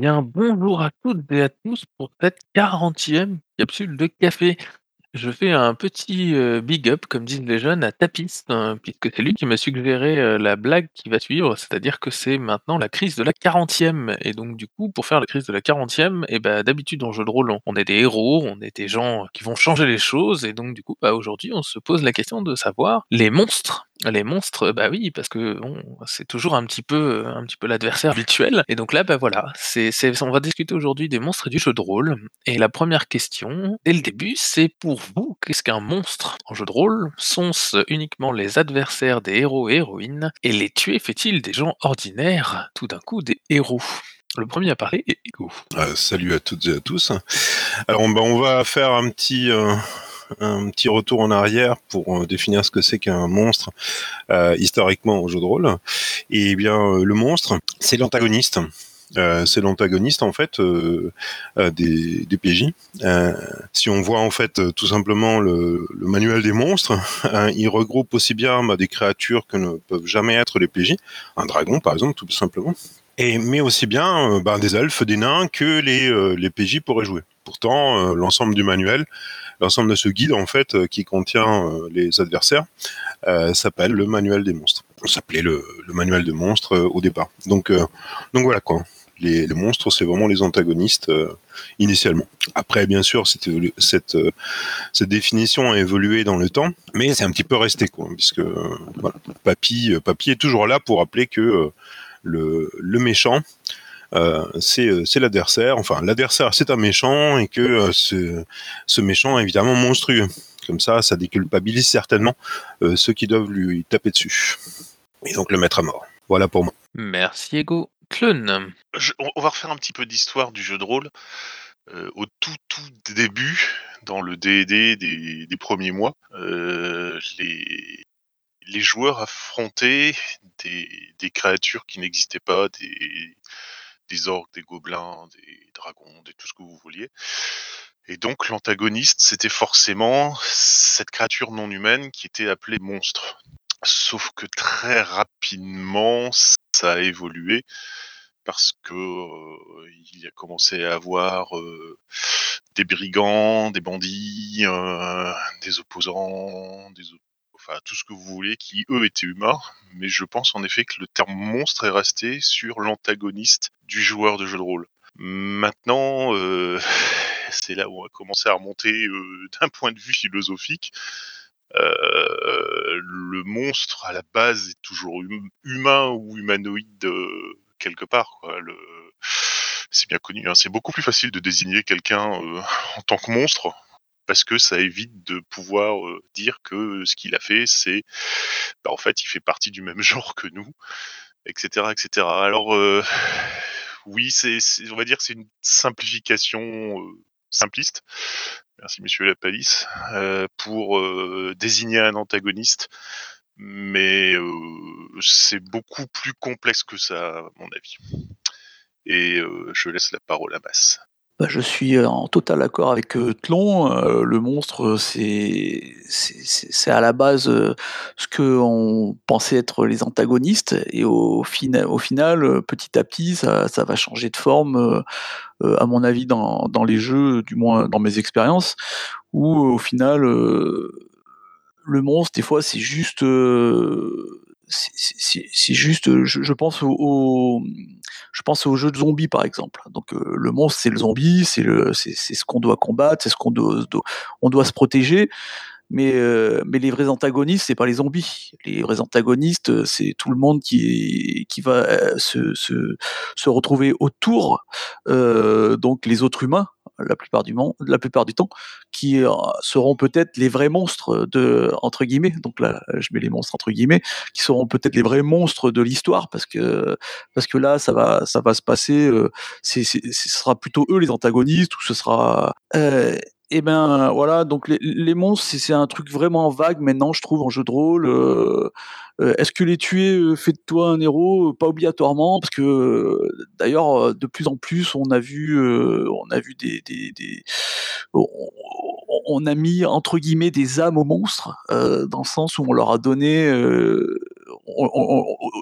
bien, bonjour à toutes et à tous pour cette 40e capsule de café. Je fais un petit, heu, big up, comme disent les jeunes, à Tapis, hein, puisque c'est lui qui m'a suggéré, heu, la blague qui va suivre, c'est-à-dire que c'est maintenant la crise de la 40e et donc du coup, pour faire la crise de la 40e et bah, d'habitude en jeu de rôle, on est des héros, on est des gens qui vont changer les choses. Et donc du coup, bah, aujourd'hui, on se pose la question de savoir les monstres les monstres, bah oui, parce que c'est toujours un petit peu, un petit peu l'adversaire virtuel. Et donc là, bah voilà, c'est, on va discuter aujourd'hui des monstres et du jeu de rôle. Et la première question, dès le début, c'est pour vous, qu'est-ce qu'un monstre? En jeu de rôle Sont-ce uniquement les adversaires des héros et héroïnes? Et les tuer fait-il des gens ordinaires, tout d'un coup des héros le premier à parler est Ego. Euh, salut à toutes et à tous. Alors, bah, on va faire un petit, euh, un petit retour en arrière pour euh, définir ce que c'est qu'un monstre euh, historiquement au jeu de rôle. Et eh bien, euh, le monstre, c'est l'antagoniste. C'est l'antagoniste en fait des, PJ. Si on voit en fait tout simplement le, le manuel des monstres, hein, il regroupe aussi bien bah, des créatures que ne peuvent jamais être les PJ, un dragon par exemple tout simplement, et mais aussi bien bah, des elfes, des nains que les, les PJ pourraient jouer. Pourtant, l'ensemble du manuel l'ensemble de ce guide en fait euh, qui contient euh, les adversaires euh, s'appelle le manuel des monstres. On s'appelait le, manuel de monstres au départ. Donc donc voilà quoi. Les, monstres, c'est vraiment les antagonistes initialement. Après, bien sûr, cette, cette, définition a évolué dans le temps, mais c'est un petit peu resté, quoi, puisque Papy, Papy est toujours là pour rappeler que le, le méchant, c'est l'adversaire. Enfin, l'adversaire, c'est un méchant et que euh, ce, ce, méchant est évidemment monstrueux. Comme ça, ça déculpabilise certainement ceux qui doivent lui taper dessus. Et donc le mettre à mort. Voilà pour moi. Merci Ego. Clone. on va refaire un petit peu d'histoire du jeu de rôle. Euh, au tout tout début, dans le D&D des, des, premiers mois, euh, les, les joueurs affrontaient des, des créatures qui n'existaient pas, des, des orques, des gobelins, des dragons, des tout ce que vous vouliez. Et donc l'antagoniste, c'était forcément cette créature non humaine qui était appelée monstre. Sauf que très rapidement, ça a évolué parce que euh, a commencé à avoir euh, des brigands, des bandits, euh, des opposants, des, enfin tout ce que vous voulez, qui eux étaient humains, mais je pense en effet que le terme monstre est resté sur l'antagoniste du joueur de jeu de rôle. Maintenant, euh, c'est là où on va commencer à remonter euh, d'un point de vue philosophique. Euh, le monstre à la base est toujours hum humain ou humanoïde quelque part. C'est bien connu. Hein. C'est beaucoup plus facile de désigner quelqu'un en tant que monstre parce que ça évite de pouvoir euh, dire que ce qu'il a fait, c'est, bah, en fait, il fait partie du même genre que nous, etc., etc. Alors, euh, oui, on va dire, que c'est une simplification euh, simpliste. Merci, Monsieur Lapalisse, euh, pour euh, désigner un antagoniste, mais c'est beaucoup plus complexe que ça, à mon avis. Et je laisse la parole à Basse. Bah, je suis en total accord avec euh, Tlon. Euh, le monstre, c'est à la base euh, ce que on pensait être les antagonistes, et au final, petit à petit, ça, ça va changer de forme, à mon avis, dans, dans les jeux, du moins dans mes expériences, où au final, le monstre, des fois, c'est juste c'est juste, je, je pense au, au, je pense aux jeux de zombies par exemple. Donc euh, le monstre c'est le zombie, c'est le, c'est ce qu'on doit combattre, c'est ce qu'on doit, on doit se protéger. Mais, euh, mais les vrais antagonistes, c'est pas les zombies. Les vrais antagonistes, c'est tout le monde qui, qui va euh, se, se, se retrouver autour, euh, donc les autres humains, la plupart du monde, la plupart du temps, qui euh, seront peut-être les vrais monstres de entre guillemets. Donc là, je mets les monstres entre guillemets, qui seront peut-être les vrais monstres de l'histoire, parce que parce que là, ça va ça va se passer. Euh, c'est, ce sera plutôt eux les antagonistes, ou ce sera euh, et ben voilà, donc les, les monstres, c'est un truc vraiment vague maintenant, je trouve, en jeu de rôle. Euh, euh, Est-ce que les tuer euh, fait de toi un héros? Pas obligatoirement, parce que d'ailleurs, de plus en plus, on a vu, on a vu des, des, on, a mis entre guillemets des âmes aux monstres, dans le sens où on leur a donné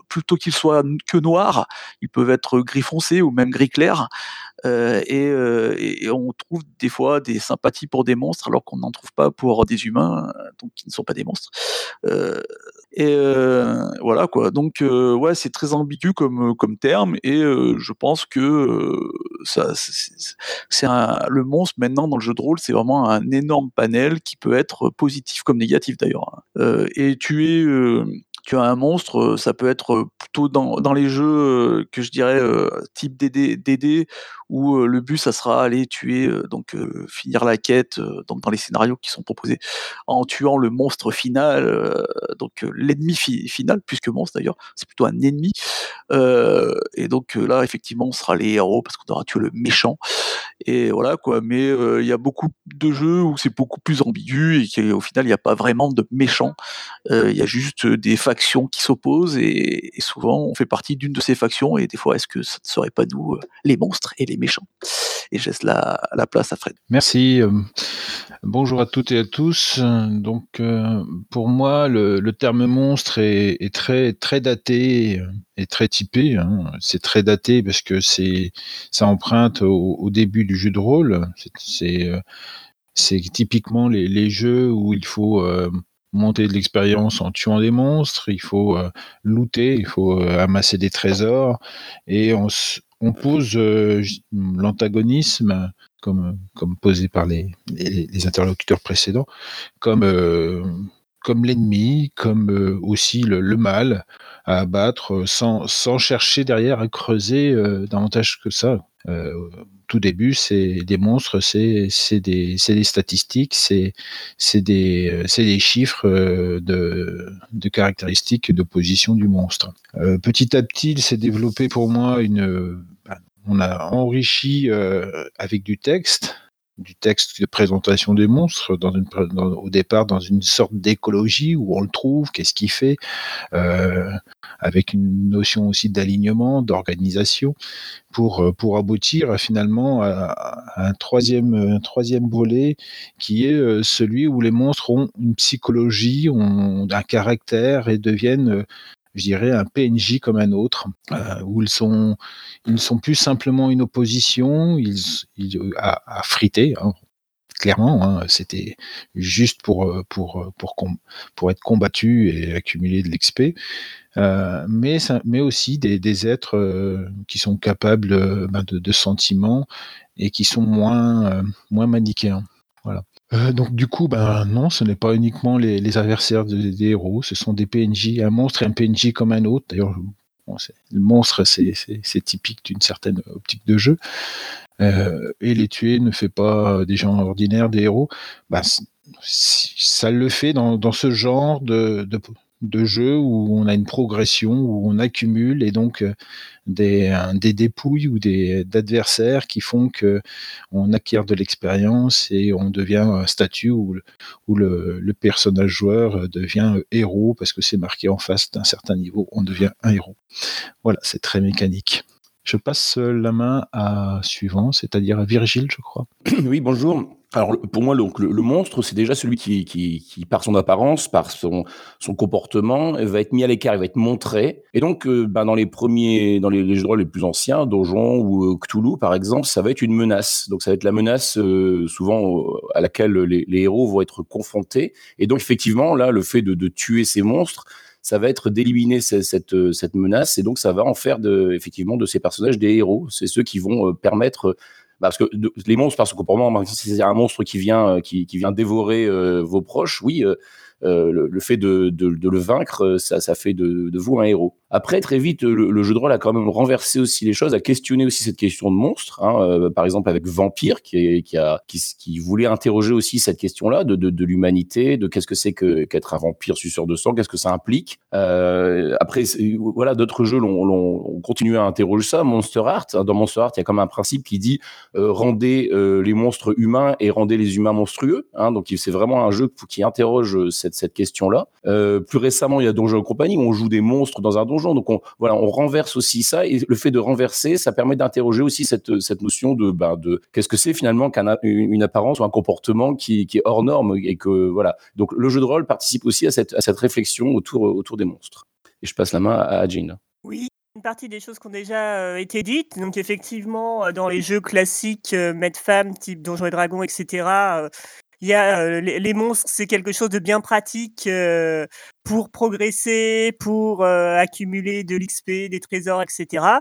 plutôt qu'ils soient que noirs, ils peuvent être gris foncé ou même gris clair. Euh, et, on trouve des fois des sympathies pour des monstres alors qu'on n'en trouve pas pour des humains, donc qui ne sont pas des monstres. et voilà quoi. Donc ouais, c'est très ambigu comme comme terme et je pense que ça, c'est le monstre maintenant dans le jeu de rôle, c'est vraiment un énorme panel qui peut être positif comme négatif d'ailleurs. Hein. et tu es un monstre, ça peut être plutôt dans, les jeux que je dirais type DD, DD où le but ça sera aller tuer donc finir la quête donc dans les scénarios qui sont proposés en tuant le monstre final donc l'ennemi final plus que monstre d'ailleurs c'est plutôt un ennemi et donc là effectivement on sera les héros parce qu'on aura tué le méchant et voilà quoi mais il y a beaucoup de jeux où c'est beaucoup plus ambigu et qu'au final il n'y a pas vraiment de méchants il y a juste des factions qui s'opposent et, et, souvent on fait partie d'une de ces factions et des fois est-ce que ça ne serait pas nous les monstres et les méchants? Et je laisse la, place à Fred. Merci. Euh, bonjour à toutes et à tous. Donc, euh, pour moi, le, terme monstre est, très, très daté et très typé. Hein. C'est très daté parce que c'est, ça emprunte au, début du jeu de rôle. C'est, c'est euh, typiquement les, jeux où il faut monter de l'expérience en tuant des monstres, il faut looter, il faut amasser des trésors, et on, on pose euh, l'antagonisme, comme, comme posé par les, les, interlocuteurs précédents, comme, euh, l'ennemi, comme euh, aussi le, mal à abattre, sans, chercher derrière à creuser davantage que ça. Tout début, c'est des monstres, c'est des, statistiques, c'est des, des chiffres de, de caractéristiques de position du monstre. petit à petit, il s'est développé pour moi une on a enrichi euh, avec du texte, du texte de présentation des monstres, au départ dans une sorte d'écologie où on le trouve, qu'est-ce qu'il fait, euh, avec une notion aussi d'alignement, d'organisation, pour, euh, pour aboutir finalement à, un, troisième, un troisième volet qui est celui où les monstres ont une psychologie, ont un caractère et deviennent je dirais, un PNJ comme un autre, euh, où ils sont, ils ne sont plus simplement une opposition, ils, à, friter, hein, clairement, hein, c'était juste pour, pour, pour, pour être combattu et accumuler de l'XP, euh, mais, mais aussi des, des êtres euh, qui sont capables ben, de, de, sentiments et qui sont moins, moins manichéens. Euh, donc du coup, ben non, ce n'est pas uniquement les, adversaires des héros, ce sont des PNJ, un monstre et un PNJ comme un autre. D'ailleurs, le monstre, c'est typique d'une certaine optique de jeu. Euh, et les tuer ne fait pas des gens ordinaires, des héros. Ben, ça le fait dans, ce genre de, de jeux où on a une progression, où on accumule et donc euh, des, des dépouilles ou des d'adversaires qui font que on acquiert de l'expérience et on devient un statut où, le, personnage joueur devient héros parce que c'est marqué en face d'un certain niveau, on devient un héros. Voilà, c'est très mécanique. Je passe la main à suivant, c'est-à-dire à Virgile, je crois. Oui, bonjour. Alors pour moi, donc, le, monstre, c'est déjà celui qui, qui, qui, par son apparence, par son, son comportement, va être mis à l'écart, il va être montré. Et donc, euh, ben, dans les premiers, dans les, les jeux de rôle les plus anciens, Donjon ou euh, Cthulhu, par exemple, ça va être une menace. Donc, ça va être la menace euh, souvent à laquelle les, héros vont être confrontés. Et donc, effectivement, là, le fait de tuer ces monstres, ça va être d'éliminer cette, cette, cette, menace. Et donc, ça va en faire de, effectivement de ces personnages des héros. C'est ceux qui vont permettre bah, parce que les monstres, parce que pour moi, c'est un monstre qui vient, euh, qui, vient dévorer euh, vos proches, oui, euh, euh, le, fait de, le vaincre, ça, fait de, vous un héros. Après, très vite, le, jeu de rôle a quand même renversé aussi les choses, a questionné aussi cette question de monstre. Hein, euh, par exemple, avec Vampire, qui, qui, a, qui, qui, voulait interroger aussi cette question-là de, de, de l'humanité, de qu'est-ce que c'est que, qu'être un vampire suceur de sang, qu'est-ce que ça implique. Euh, après, voilà, d'autres jeux l'ont, continué à interroger ça. Monster Art, hein, dans Monster Art, il y a comme un principe qui dit euh, rendez euh, les monstres humains et rendez les humains monstrueux. Hein, donc, c'est vraiment un jeu qui interroge cette cette, question-là. Euh, plus récemment, il y a Donjon et compagnie où on joue des monstres dans un donjon. Donc on, voilà, on renverse aussi ça. Et le fait de renverser, ça permet d'interroger aussi cette, cette notion de, ben, de qu'est-ce que c'est finalement qu'une apparence ou un comportement qui, qui, est hors norme et que voilà. Donc le jeu de rôle participe aussi à cette, à cette réflexion autour, autour des monstres. Et je passe la main à, à Jane. Oui, une partie des choses qui ont déjà euh, été dites. Donc effectivement, euh, dans les jeux classiques, euh, maître-femme, type Donjons et Dragons, etc., il y a les, monstres, c'est quelque chose de bien pratique pour progresser, pour accumuler de l'XP, des trésors, etc.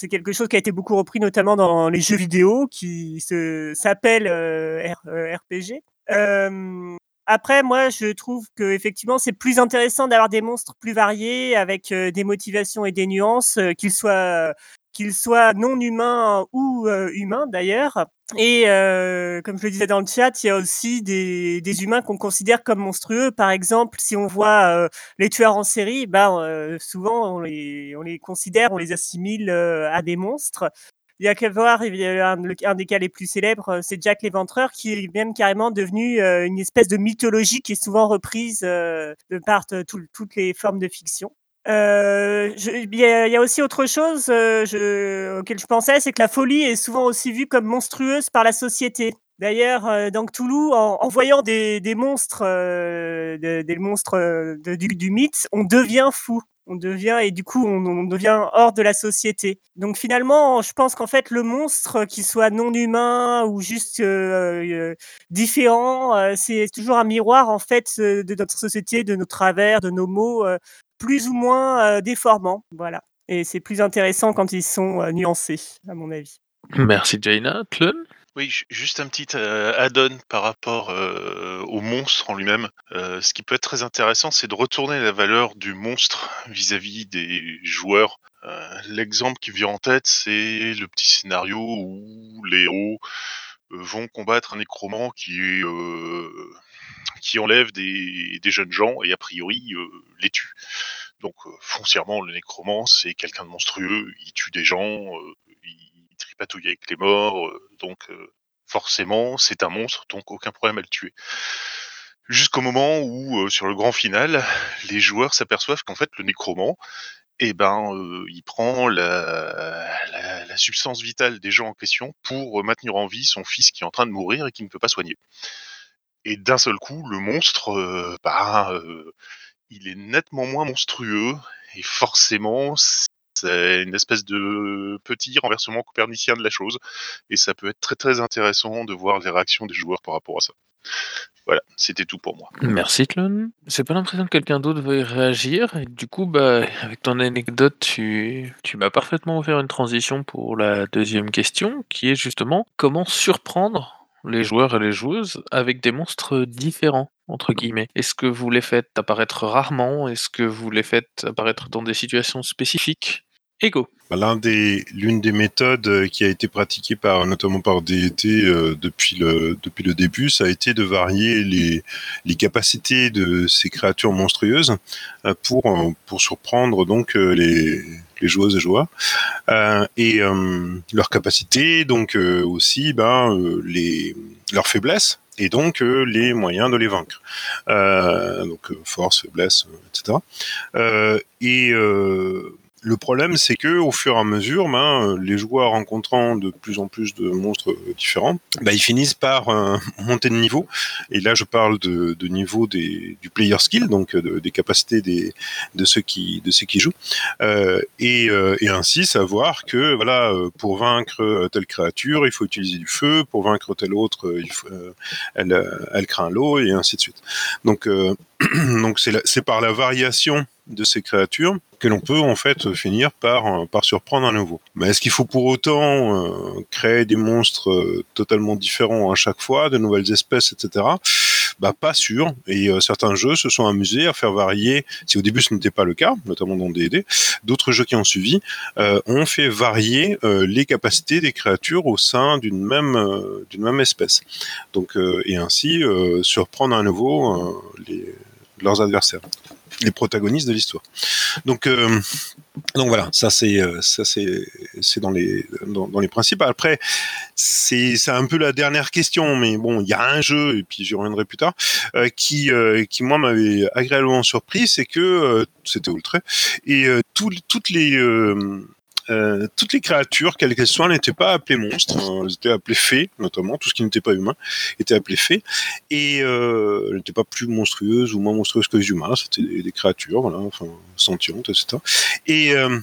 C'est quelque chose qui a été beaucoup repris, notamment dans les jeux vidéo, qui se s'appelle R- euh, RPG. Euh, après, moi, je trouve que effectivement, c'est plus intéressant d'avoir des monstres plus variés, avec des motivations et des nuances, qu'ils soient qu'ils soient non humains ou humains d'ailleurs. Et euh, comme je le disais dans le chat, il y a aussi des, des humains qu'on considère comme monstrueux. Par exemple, si on voit euh, les tueurs en série, ben, euh, souvent on les, on les considère, on les assimile euh, à des monstres. Il y a qu'à voir, un, un des cas les plus célèbres, euh, c'est Jack l'Éventreur, qui est même carrément devenu euh, une espèce de mythologie qui est souvent reprise de par tout- toutes les formes de fiction. Euh, il y, a aussi autre chose euh, auquel je pensais, c'est que la folie est souvent aussi vue comme monstrueuse par la société. D'ailleurs, euh, dans Cthulhu, en, voyant des, monstres, de- des monstres du, mythe, on devient fou. On devient et du coup, on, devient hors de la société. Donc finalement, je pense qu'en fait, le monstre, qu'il soit non humain ou juste différent, c'est toujours un miroir en fait de notre société, de nos travers, de nos maux. Plus ou moins euh, déformants. Voilà. Et c'est plus intéressant quand ils sont euh, nuancés, à mon avis. Merci Jaina. Tlun Oui, ju- juste un petit euh, add-on par rapport euh, au monstre en lui-même. Euh, ce qui peut être très intéressant, c'est de retourner la valeur du monstre vis-à-vis des joueurs. Euh, L'exemple qui vient en tête, c'est le petit scénario où les héros vont combattre un nécromant qui, euh, qui enlève des, jeunes gens et a priori euh, les tue. Donc euh, foncièrement, le nécromant, c'est quelqu'un de monstrueux, il tue des gens, euh, il tripatouille avec les morts, donc forcément, c'est un monstre, donc aucun problème à le tuer. Jusqu'au moment où, sur le grand final, les joueurs s'aperçoivent qu'en fait, le nécromant, eh ben, il prend la substance vitale des gens en question pour maintenir en vie son fils qui est en train de mourir et qui ne peut pas soigner. Et d'un seul coup, le monstre, euh, bah, euh, il est nettement moins monstrueux et forcément, c'est une espèce de petit renversement copernicien de la chose. Et ça peut être très très intéressant de voir les réactions des joueurs par rapport à ça. Voilà, c'était tout pour moi. Merci Tlun. J'ai pas l'impression que quelqu'un d'autre veuille réagir. Et du coup, bah, avec ton anecdote, tu, tu m'as parfaitement offert une transition pour la deuxième question, qui est justement comment surprendre les joueurs et les joueuses avec des monstres différents, entre guillemets. Est-ce que vous les faites apparaître rarement? Est-ce que vous les faites apparaître dans des situations spécifiques? Ego. Bah, l'une des méthodes euh, qui a été pratiquée par, notamment par DET euh, depuis le, depuis le début, ça a été de varier les, les capacités de ces créatures monstrueuses euh, pour, pour surprendre donc les, les joueuses et joueurs euh, et euh, leurs capacités, donc euh, aussi ben, leurs faiblesses et donc les moyens de les vaincre. Donc force, faiblesse, etc. Et le problème, c'est que au fur et à mesure, ben, euh, les joueurs rencontrant de plus en plus de monstres euh, différents, ben, ils finissent par euh, monter de niveau. Et là, je parle de, de niveau des, du player skill, donc de- des capacités des, de ceux qui de ceux qui jouent, Euh, et, euh, et ainsi savoir que voilà, pour vaincre telle créature, il faut utiliser du feu, pour vaincre telle autre, il faut, elle, elle craint l'eau, et ainsi de suite. Donc, donc c'est par la variation de ces créatures que l'on peut en fait finir par, euh, surprendre à nouveau. Mais est-ce qu'il faut pour autant euh, créer des monstres euh, totalement différents à chaque fois, de nouvelles espèces, etc. Bah pas sûr. Et euh, certains jeux se sont amusés à faire varier, si au début ce n'était pas le cas, notamment dans D&D, d'autres jeux qui ont suivi ont fait varier les capacités des créatures au sein d'une même d'une même espèce. Donc et ainsi surprendre à nouveau les, leurs adversaires, les protagonistes de l'histoire. Donc euh, donc voilà, ça c'est euh, ça c'est c'est dans les dans, les principes. Après c'est c'est un peu la dernière question, mais bon il y a un jeu et puis j'y reviendrai plus tard euh, qui qui moi m'avait agréablement surpris, c'est que c'était Ultra et tout- toutes les euh, toutes les créatures, quelles qu'elles soient, n'étaient pas appelées monstres. Hein. elles étaient appelées fées, notamment. Tout ce qui n'était pas humain était appelé fées. Et euh, elles n'étaient pas plus monstrueuses ou moins monstrueuses que les humains. C'était des, créatures, voilà, sentientes, etc. Et, euh,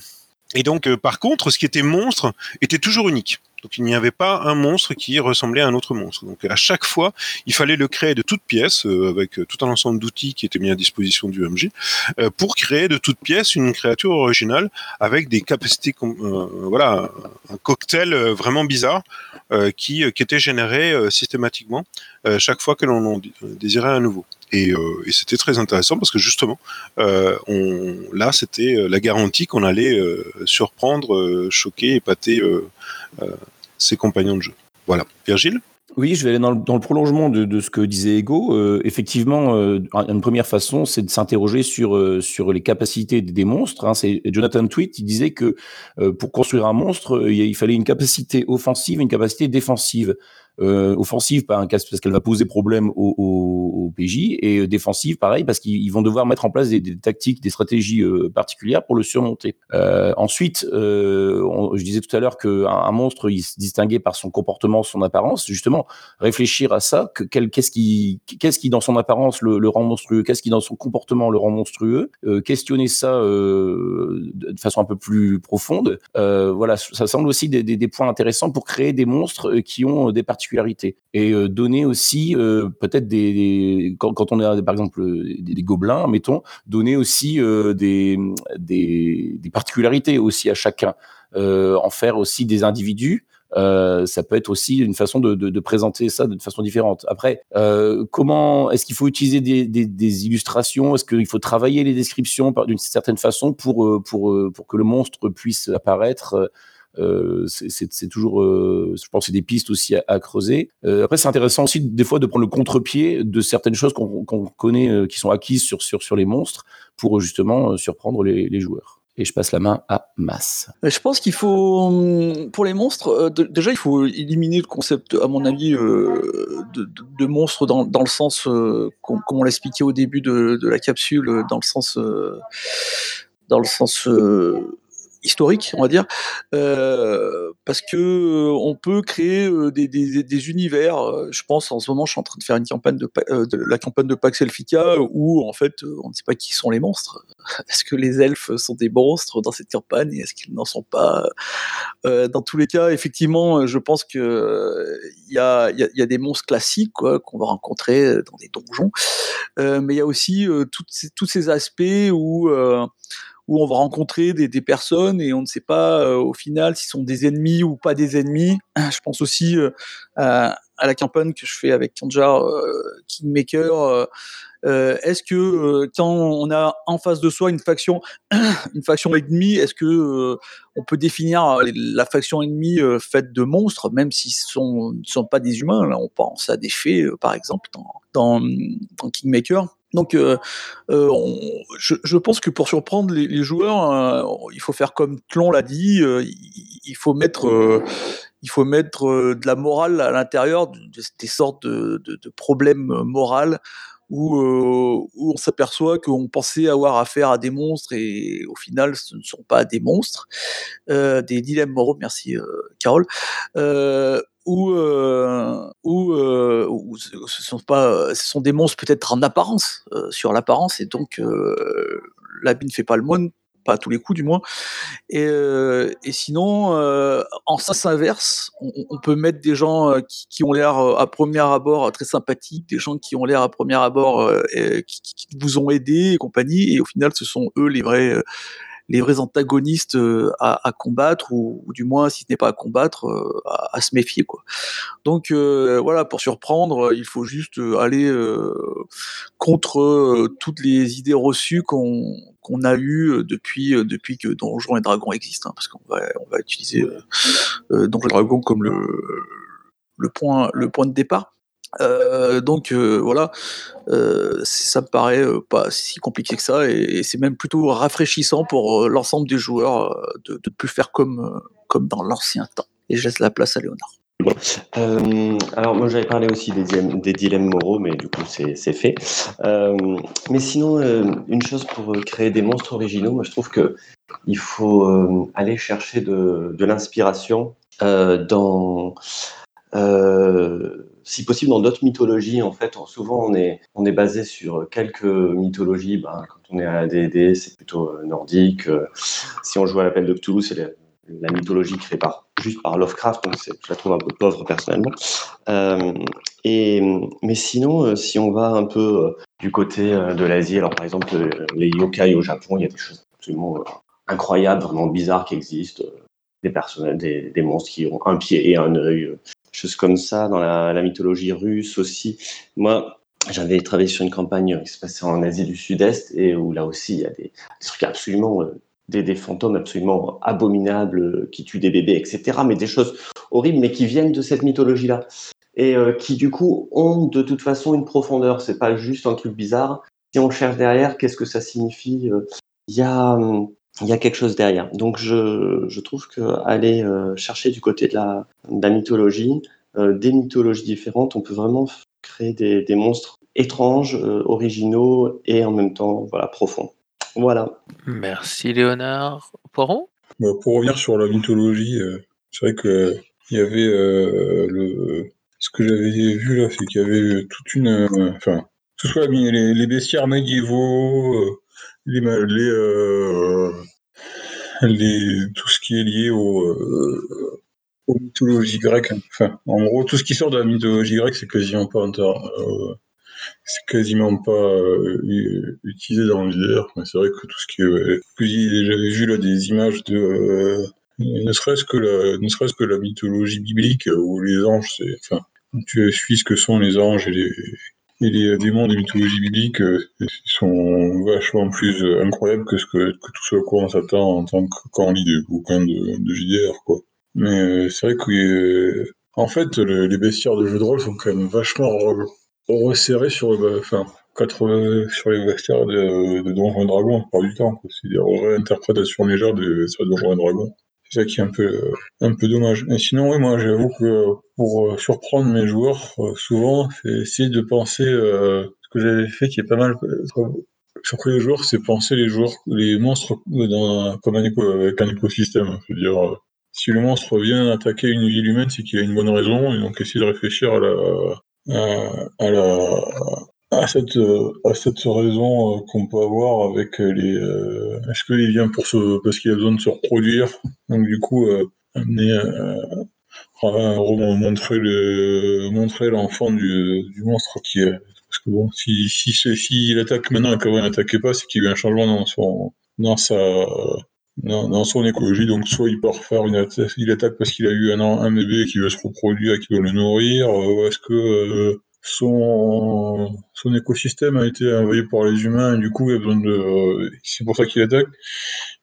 et donc, par contre, ce qui était monstre était toujours unique. Donc il n'y avait pas un monstre qui ressemblait à un autre monstre. Donc à chaque fois, il fallait le créer de toutes pièces, euh, avec euh, tout un ensemble d'outils qui étaient mis à disposition du MJ, euh, pour créer de toutes pièces une créature originale avec des capacités, voilà, un cocktail vraiment bizarre qui, qui était généré systématiquement chaque fois que l'on désirait un nouveau. Et, et c'était très intéressant parce que justement, on, là, c'était la garantie qu'on allait surprendre, choquer, épater ses compagnons de jeu. Voilà. Virgile? Oui, je vais aller dans le, prolongement de, ce que disait Ego. Euh, effectivement, euh, une première façon, c'est de s'interroger sur euh, sur les capacités des monstres. Hein. Jonathan Tweet, il disait que pour construire un monstre, il fallait une capacité offensive, une capacité défensive euh, offensive parce qu'elle va poser problème au, au, au, PJ et euh, défensive pareil parce qu'ils vont devoir mettre en place des, des tactiques, des stratégies euh, particulières pour le surmonter. Euh, ensuite, euh, je disais tout à l'heure qu'un un monstre il se distinguait par son comportement, son apparence. Justement, réfléchir à ça, que, qu'est-ce qui, qu'est-ce qui dans son apparence le, le rend monstrueux, qu'est-ce qui dans son comportement le rend monstrueux, questionner ça de façon un peu plus profonde. voilà, ça semble aussi des, des, des points intéressants pour créer des monstres qui ont des particularités et euh, donner aussi euh, peut-être des, quand, on a par exemple des, gobelins, mettons, donner aussi euh, des, des, particularités aussi à chacun, en faire aussi des individus. ça peut être aussi une façon de, présenter ça de façon différente. Après, comment est-ce qu'il faut utiliser des, illustrations? Est-ce qu'il faut travailler les descriptions d'une certaine façon pour, pour, pour que le monstre puisse apparaître? Euh, c'est toujours, euh, je pense, c'est des pistes aussi à, creuser. Euh, après, c'est intéressant aussi des fois de prendre le contre-pied de certaines choses qu'on connaît, qui sont acquises sur, sur, les monstres, pour justement surprendre les, joueurs. Et je passe la main à Mass. Je pense qu'il faut, hum, pour les monstres, déjà, il faut éliminer le concept, à mon avis, de, de, monstres dans, dans, le sens, comme on l'expliquait au début de, la capsule, dans le sens, dans le sens historique, on va dire, euh, parce que euh, on peut créer euh, des, univers. Je pense en ce moment, je suis en train de faire une campagne de, la campagne de Pax Elfica où en fait, on ne sait pas qui sont les monstres. Est-ce que les elfes sont des monstres dans cette campagne Est-ce qu'ils n'en sont pas Dans tous les cas, effectivement, je pense que il y a, des monstres classiques qu'on va rencontrer dans des donjons, mais il y a aussi tous ces aspects où où on va rencontrer des, personnes et on ne sait pas euh, au final s'ils sont des ennemis ou pas des ennemis. Je pense aussi euh, à, la campagne que je fais avec Kanjar euh, Kingmaker. est-ce que quand on a en face de soi une faction, une faction ennemie, est-ce que on peut définir la faction ennemie faite de monstres, même s'ils ne sont pas des humains? On pense à des fées, par exemple, dans Kingmaker. Donc, euh, euh, je, pense que pour surprendre les, joueurs, euh, il faut faire comme Tlon l'a dit, il, faut mettre, il faut mettre de la morale à l'intérieur, des sortes de, de, de problèmes moraux où, où on s'aperçoit qu'on pensait avoir affaire à des monstres et au final ce ne sont pas des monstres, des dilemmes moraux, merci Carole ou euh, ou, euh, ce sont pas ce sont des monstres peut-être en apparence euh, sur l'apparence et donc l'habit ne fait pas le moine pas à tous les coups du moins. Et, et sinon en sens inverse on, peut mettre des gens qui, ont l'air à premier abord très sympathiques des gens qui ont l'air à premier abord qui, qui, vous ont aidé et compagnie et au final ce sont eux les vrais les vrais antagonistes euh, à, combattre ou, du moins si ce n'est pas à combattre euh, à, se méfier quoi. Donc euh, voilà pour surprendre il faut juste aller contre toutes les idées reçues qu'on qu'on a eu depuis depuis que Donjons et Dragons existent hein, parce qu'on va on va utiliser Donjons et Dragons comme le le point le point de départ euh, donc euh, voilà, euh, ça me paraît pas si compliqué que ça, et, c'est même plutôt rafraîchissant pour l'ensemble des joueurs de ne plus faire comme, comme dans l'ancien temps. Et je laisse la place à Léonard. Alors moi j'avais parlé aussi des, des dilemmes moraux, mais du coup c'est fait. Mais sinon, une chose pour créer des monstres originaux, moi je trouve que il faut aller chercher de, de l'inspiration dans, euh, si possible, dans d'autres mythologies. En fait, souvent on est, on est basé sur quelques mythologies. Ben, quand on est à la D&D, c'est plutôt euh, nordique. Euh, si on joue à l'appel de Cthulhu, c'est la, mythologie créée par, juste par Lovecraft, donc je la trouve un peu pauvre personnellement. Et, mais sinon, si on va un peu du côté de l'Asie, alors par exemple, les yokai au Japon, il y a des choses absolument incroyables, vraiment bizarres qui existent. Des des, monstres qui ont un pied et un œil, choses comme ça. Dans la, mythologie russe aussi. Moi, j'avais travaillé sur une campagne qui se passait en Asie du Sud-Est et où là aussi il y a des, trucs absolument, euh, des, des fantômes absolument abominables euh, qui tuent des bébés, etc. Mais des choses horribles, mais qui viennent de cette mythologie-là et euh, qui du coup ont de toute façon une profondeur. C'est pas juste un truc bizarre. Si on cherche derrière, qu'est-ce que ça signifie Il y a hum, il y a quelque chose derrière. Donc je, je trouve que aller euh, chercher du côté de la, de la mythologie, euh, des mythologies différentes, on peut vraiment créer des, des monstres étranges, euh, originaux et en même temps voilà profonds. Voilà. Merci Léonard. Poiron Bah, pour revenir sur la mythologie, euh, c'est vrai que il y avait euh, le ce que j'avais vu là, c'est qu'il y avait toute une, euh, enfin, que ce soit les, les bestiaires médiévaux, euh, les, euh, les tout ce qui est lié au, euh, aux mythologies grecques. En gros, tout ce qui sort de la mythologie grecque, c'est quasiment pas euh, c'est quasiment pas euh, utilisé dans l'univers. Mais c'est vrai que tout ce qui est, j'avais vu là des images de, ne serait-ce que la, ne serait-ce que la mythologie biblique où les anges, c'est, enfin, tu suis ce que sont les anges et les, et les démons des mythologies bibliques, euh, sont vachement plus euh, incroyables que ce que, tout ce à quoi on s'attend en tant que quand on lit des bouquins de, de JDR, quoi. Mais euh, c'est vrai que, en fait, le- les bestiaires de jeux de rôle sont quand même vachement re- resserrés sur, enfin, 80 sur les bestiaires de, de Donjons et Dragons, la plupart du temps. C'est des réinterprétations légères des bestiaires de Donjons et Dragons. C'est ça qui est un peu, un peu dommage. Et sinon, oui, moi, j'avoue que pour euh, surprendre mes joueurs, euh, souvent, c'est essayer de penser, euh, ce que j'avais fait qui est pas mal, surpris les joueurs, c'est penser les joueurs, les monstres comme un écosystème. Je veux dire, si le monstre vient attaquer une ville humaine, c'est qu'il a une bonne raison, et donc essayer de réfléchir à la, à la, à cette, euh, à cette raison euh, qu'on peut avoir avec les, euh, est-ce qu'il vient pour se, parce qu'il a besoin de se reproduire, donc du coup, euh, amener, euh, montrer le, montrer l'enfant du, du monstre qui est, parce que bon, si, si, si, s'il attaque maintenant et qu'avant il n'attaquait pas, c'est qu'il y a un changement dans son, dans sa, dans, son écologie, donc soit il part faire une attaque, il attaque parce qu'il a eu un, un bébé qui veut se reproduire et qui veut le nourrir, euh, ou est-ce que euh, son, son écosystème a été envahi par les humains et du coup il a besoin de, c'est pour ça qu'il attaque.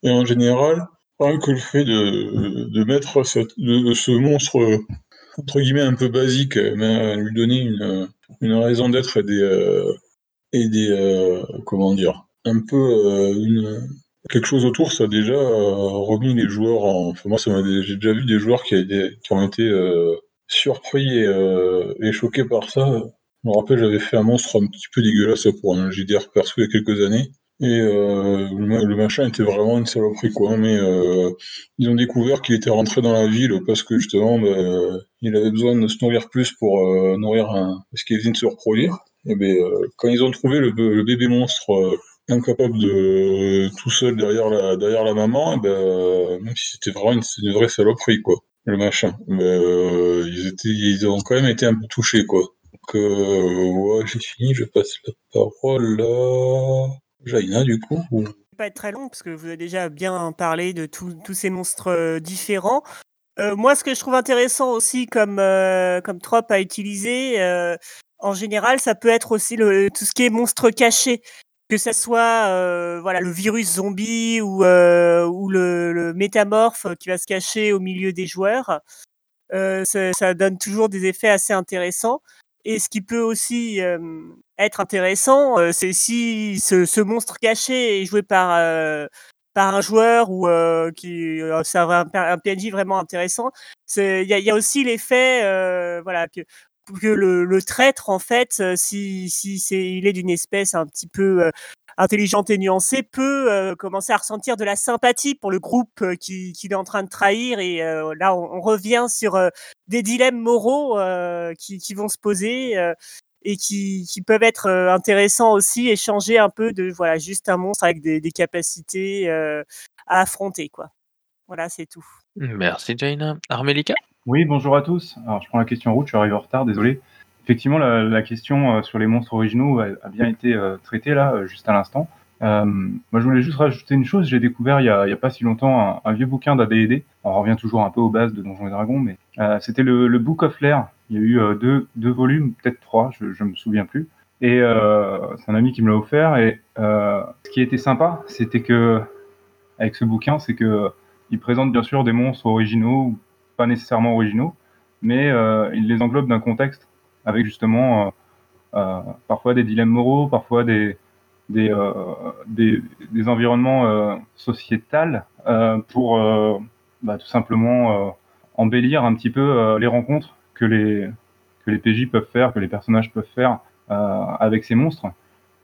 Et en général, rien que le fait de, de mettre de, ce monstre entre guillemets un peu basique, mais à lui donner une, une raison d'être et des, euh, euh, comment dire, un peu euh, quelque chose autour, ça a déjà remis les joueurs en. Enfin, moi, j'ai déjà vu des joueurs qui, ont été surpris et, euh, et choqués par ça. Je me rappelle, j'avais fait un monstre un petit peu dégueulasse pour un JDR perso il y a quelques années. Et euh, le, ma- le machin était vraiment une saloperie, quoi. Mais euh, ils ont découvert qu'il était rentré dans la ville parce que justement, bah, il avait besoin de se nourrir plus pour nourrir un. parce qu'il venait de se reproduire. Et euh, quand ils ont trouvé le, bébé monstre incapable de tout seul derrière la derrière la maman, et ben, même si c'était vraiment une vraie saloperie, quoi. Le machin. Euh, ils étaient, ils ont quand même été un peu touchés, quoi. Donc, euh, j'ai fini. Je passe la parole à Jaina, du coup. ou- pas être très long parce que vous avez déjà bien parlé de tous ces monstres euh, différents. Euh, moi, ce que je trouve intéressant aussi comme, comme trope à utiliser, en général, ça peut être aussi le, tout ce qui est monstre caché. Que ça soit euh, voilà, le virus zombie ou, euh, le, métamorphe qui va se cacher au milieu des joueurs. Euh, ça, donne toujours des effets assez intéressants. Et ce qui peut aussi être intéressant, c'est si ce, monstre caché est joué par, par un joueur ou qui un, un PNJ vraiment intéressant. Il y a, y a aussi l'effet voilà, que, que le, traître, en fait, euh, si, si c'est, il est d'une espèce un petit peu euh, intelligente et nuancée peut commencer à ressentir de la sympathie pour le groupe qu'il qui est en train de trahir. Et là, on, revient sur des dilemmes moraux qui, vont se poser et qui, peuvent être intéressants aussi et changer un peu de voilà juste un monstre avec des, capacités à affronter quoi. Voilà, c'est tout. Merci Jaina. Armelika Oui, bonjour à tous. Alors je prends la question en route, je suis arrivé en retard, désolé. Effectivement, la, question sur les monstres originaux a, bien été traitée là, juste à l'instant. moi, je voulais juste rajouter une chose. J'ai découvert il y, a, pas si longtemps un, vieux bouquin d'AD&D. On revient toujours un peu aux bases de Donjons et Dragons, mais c'était le, le, Book of Lair il y a eu euh, deux, volumes, peut-être trois, je ne me souviens plus. Et euh, c'est un ami qui me l'a offert. Et euh, ce qui était sympa, c'était que, avec ce bouquin, c'est que il présente bien sûr des monstres originaux, pas nécessairement originaux, mais il les englobe d'un contexte avec justement parfois des dilemmes moraux, parfois des, des, environnements euh, sociétals pour bah, tout simplement embellir un petit peu les rencontres que les, que les PJ peuvent faire, que les personnages peuvent faire euh, avec ces monstres.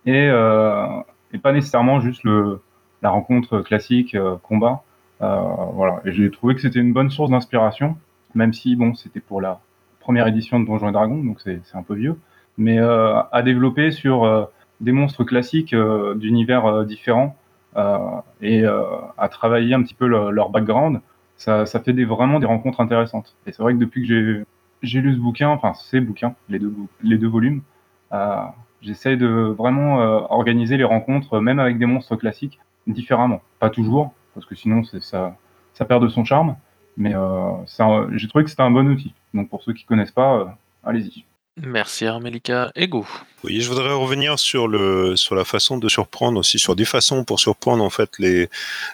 Et, euh, et, pas nécessairement juste le, la rencontre classique, euh, combat. Voilà. Et j'ai trouvé que c'était une bonne source d'inspiration, même si, bon, c'était pour la première édition de Donjons et Dragons, donc c'est un peu vieux, mais à développer sur des monstres classiques d'univers différents et à travailler un petit peu leur background, ça, ça fait des, vraiment des rencontres intéressantes. Et c'est vrai que depuis que j'ai lu ce bouquin, enfin ces bouquins, les deux, les deux volumes. Euh, J'essaie de vraiment euh, organiser les rencontres, même avec des monstres classiques, différemment. Pas toujours, parce que sinon ça, ça perd de son charme. Mais euh, j'ai trouvé que c'était un bon outil. Donc pour ceux qui connaissent pas, euh, allez-y. Merci Armelika. Ego. Oui, je voudrais revenir sur le sur la façon de surprendre aussi, sur des façons pour surprendre en fait les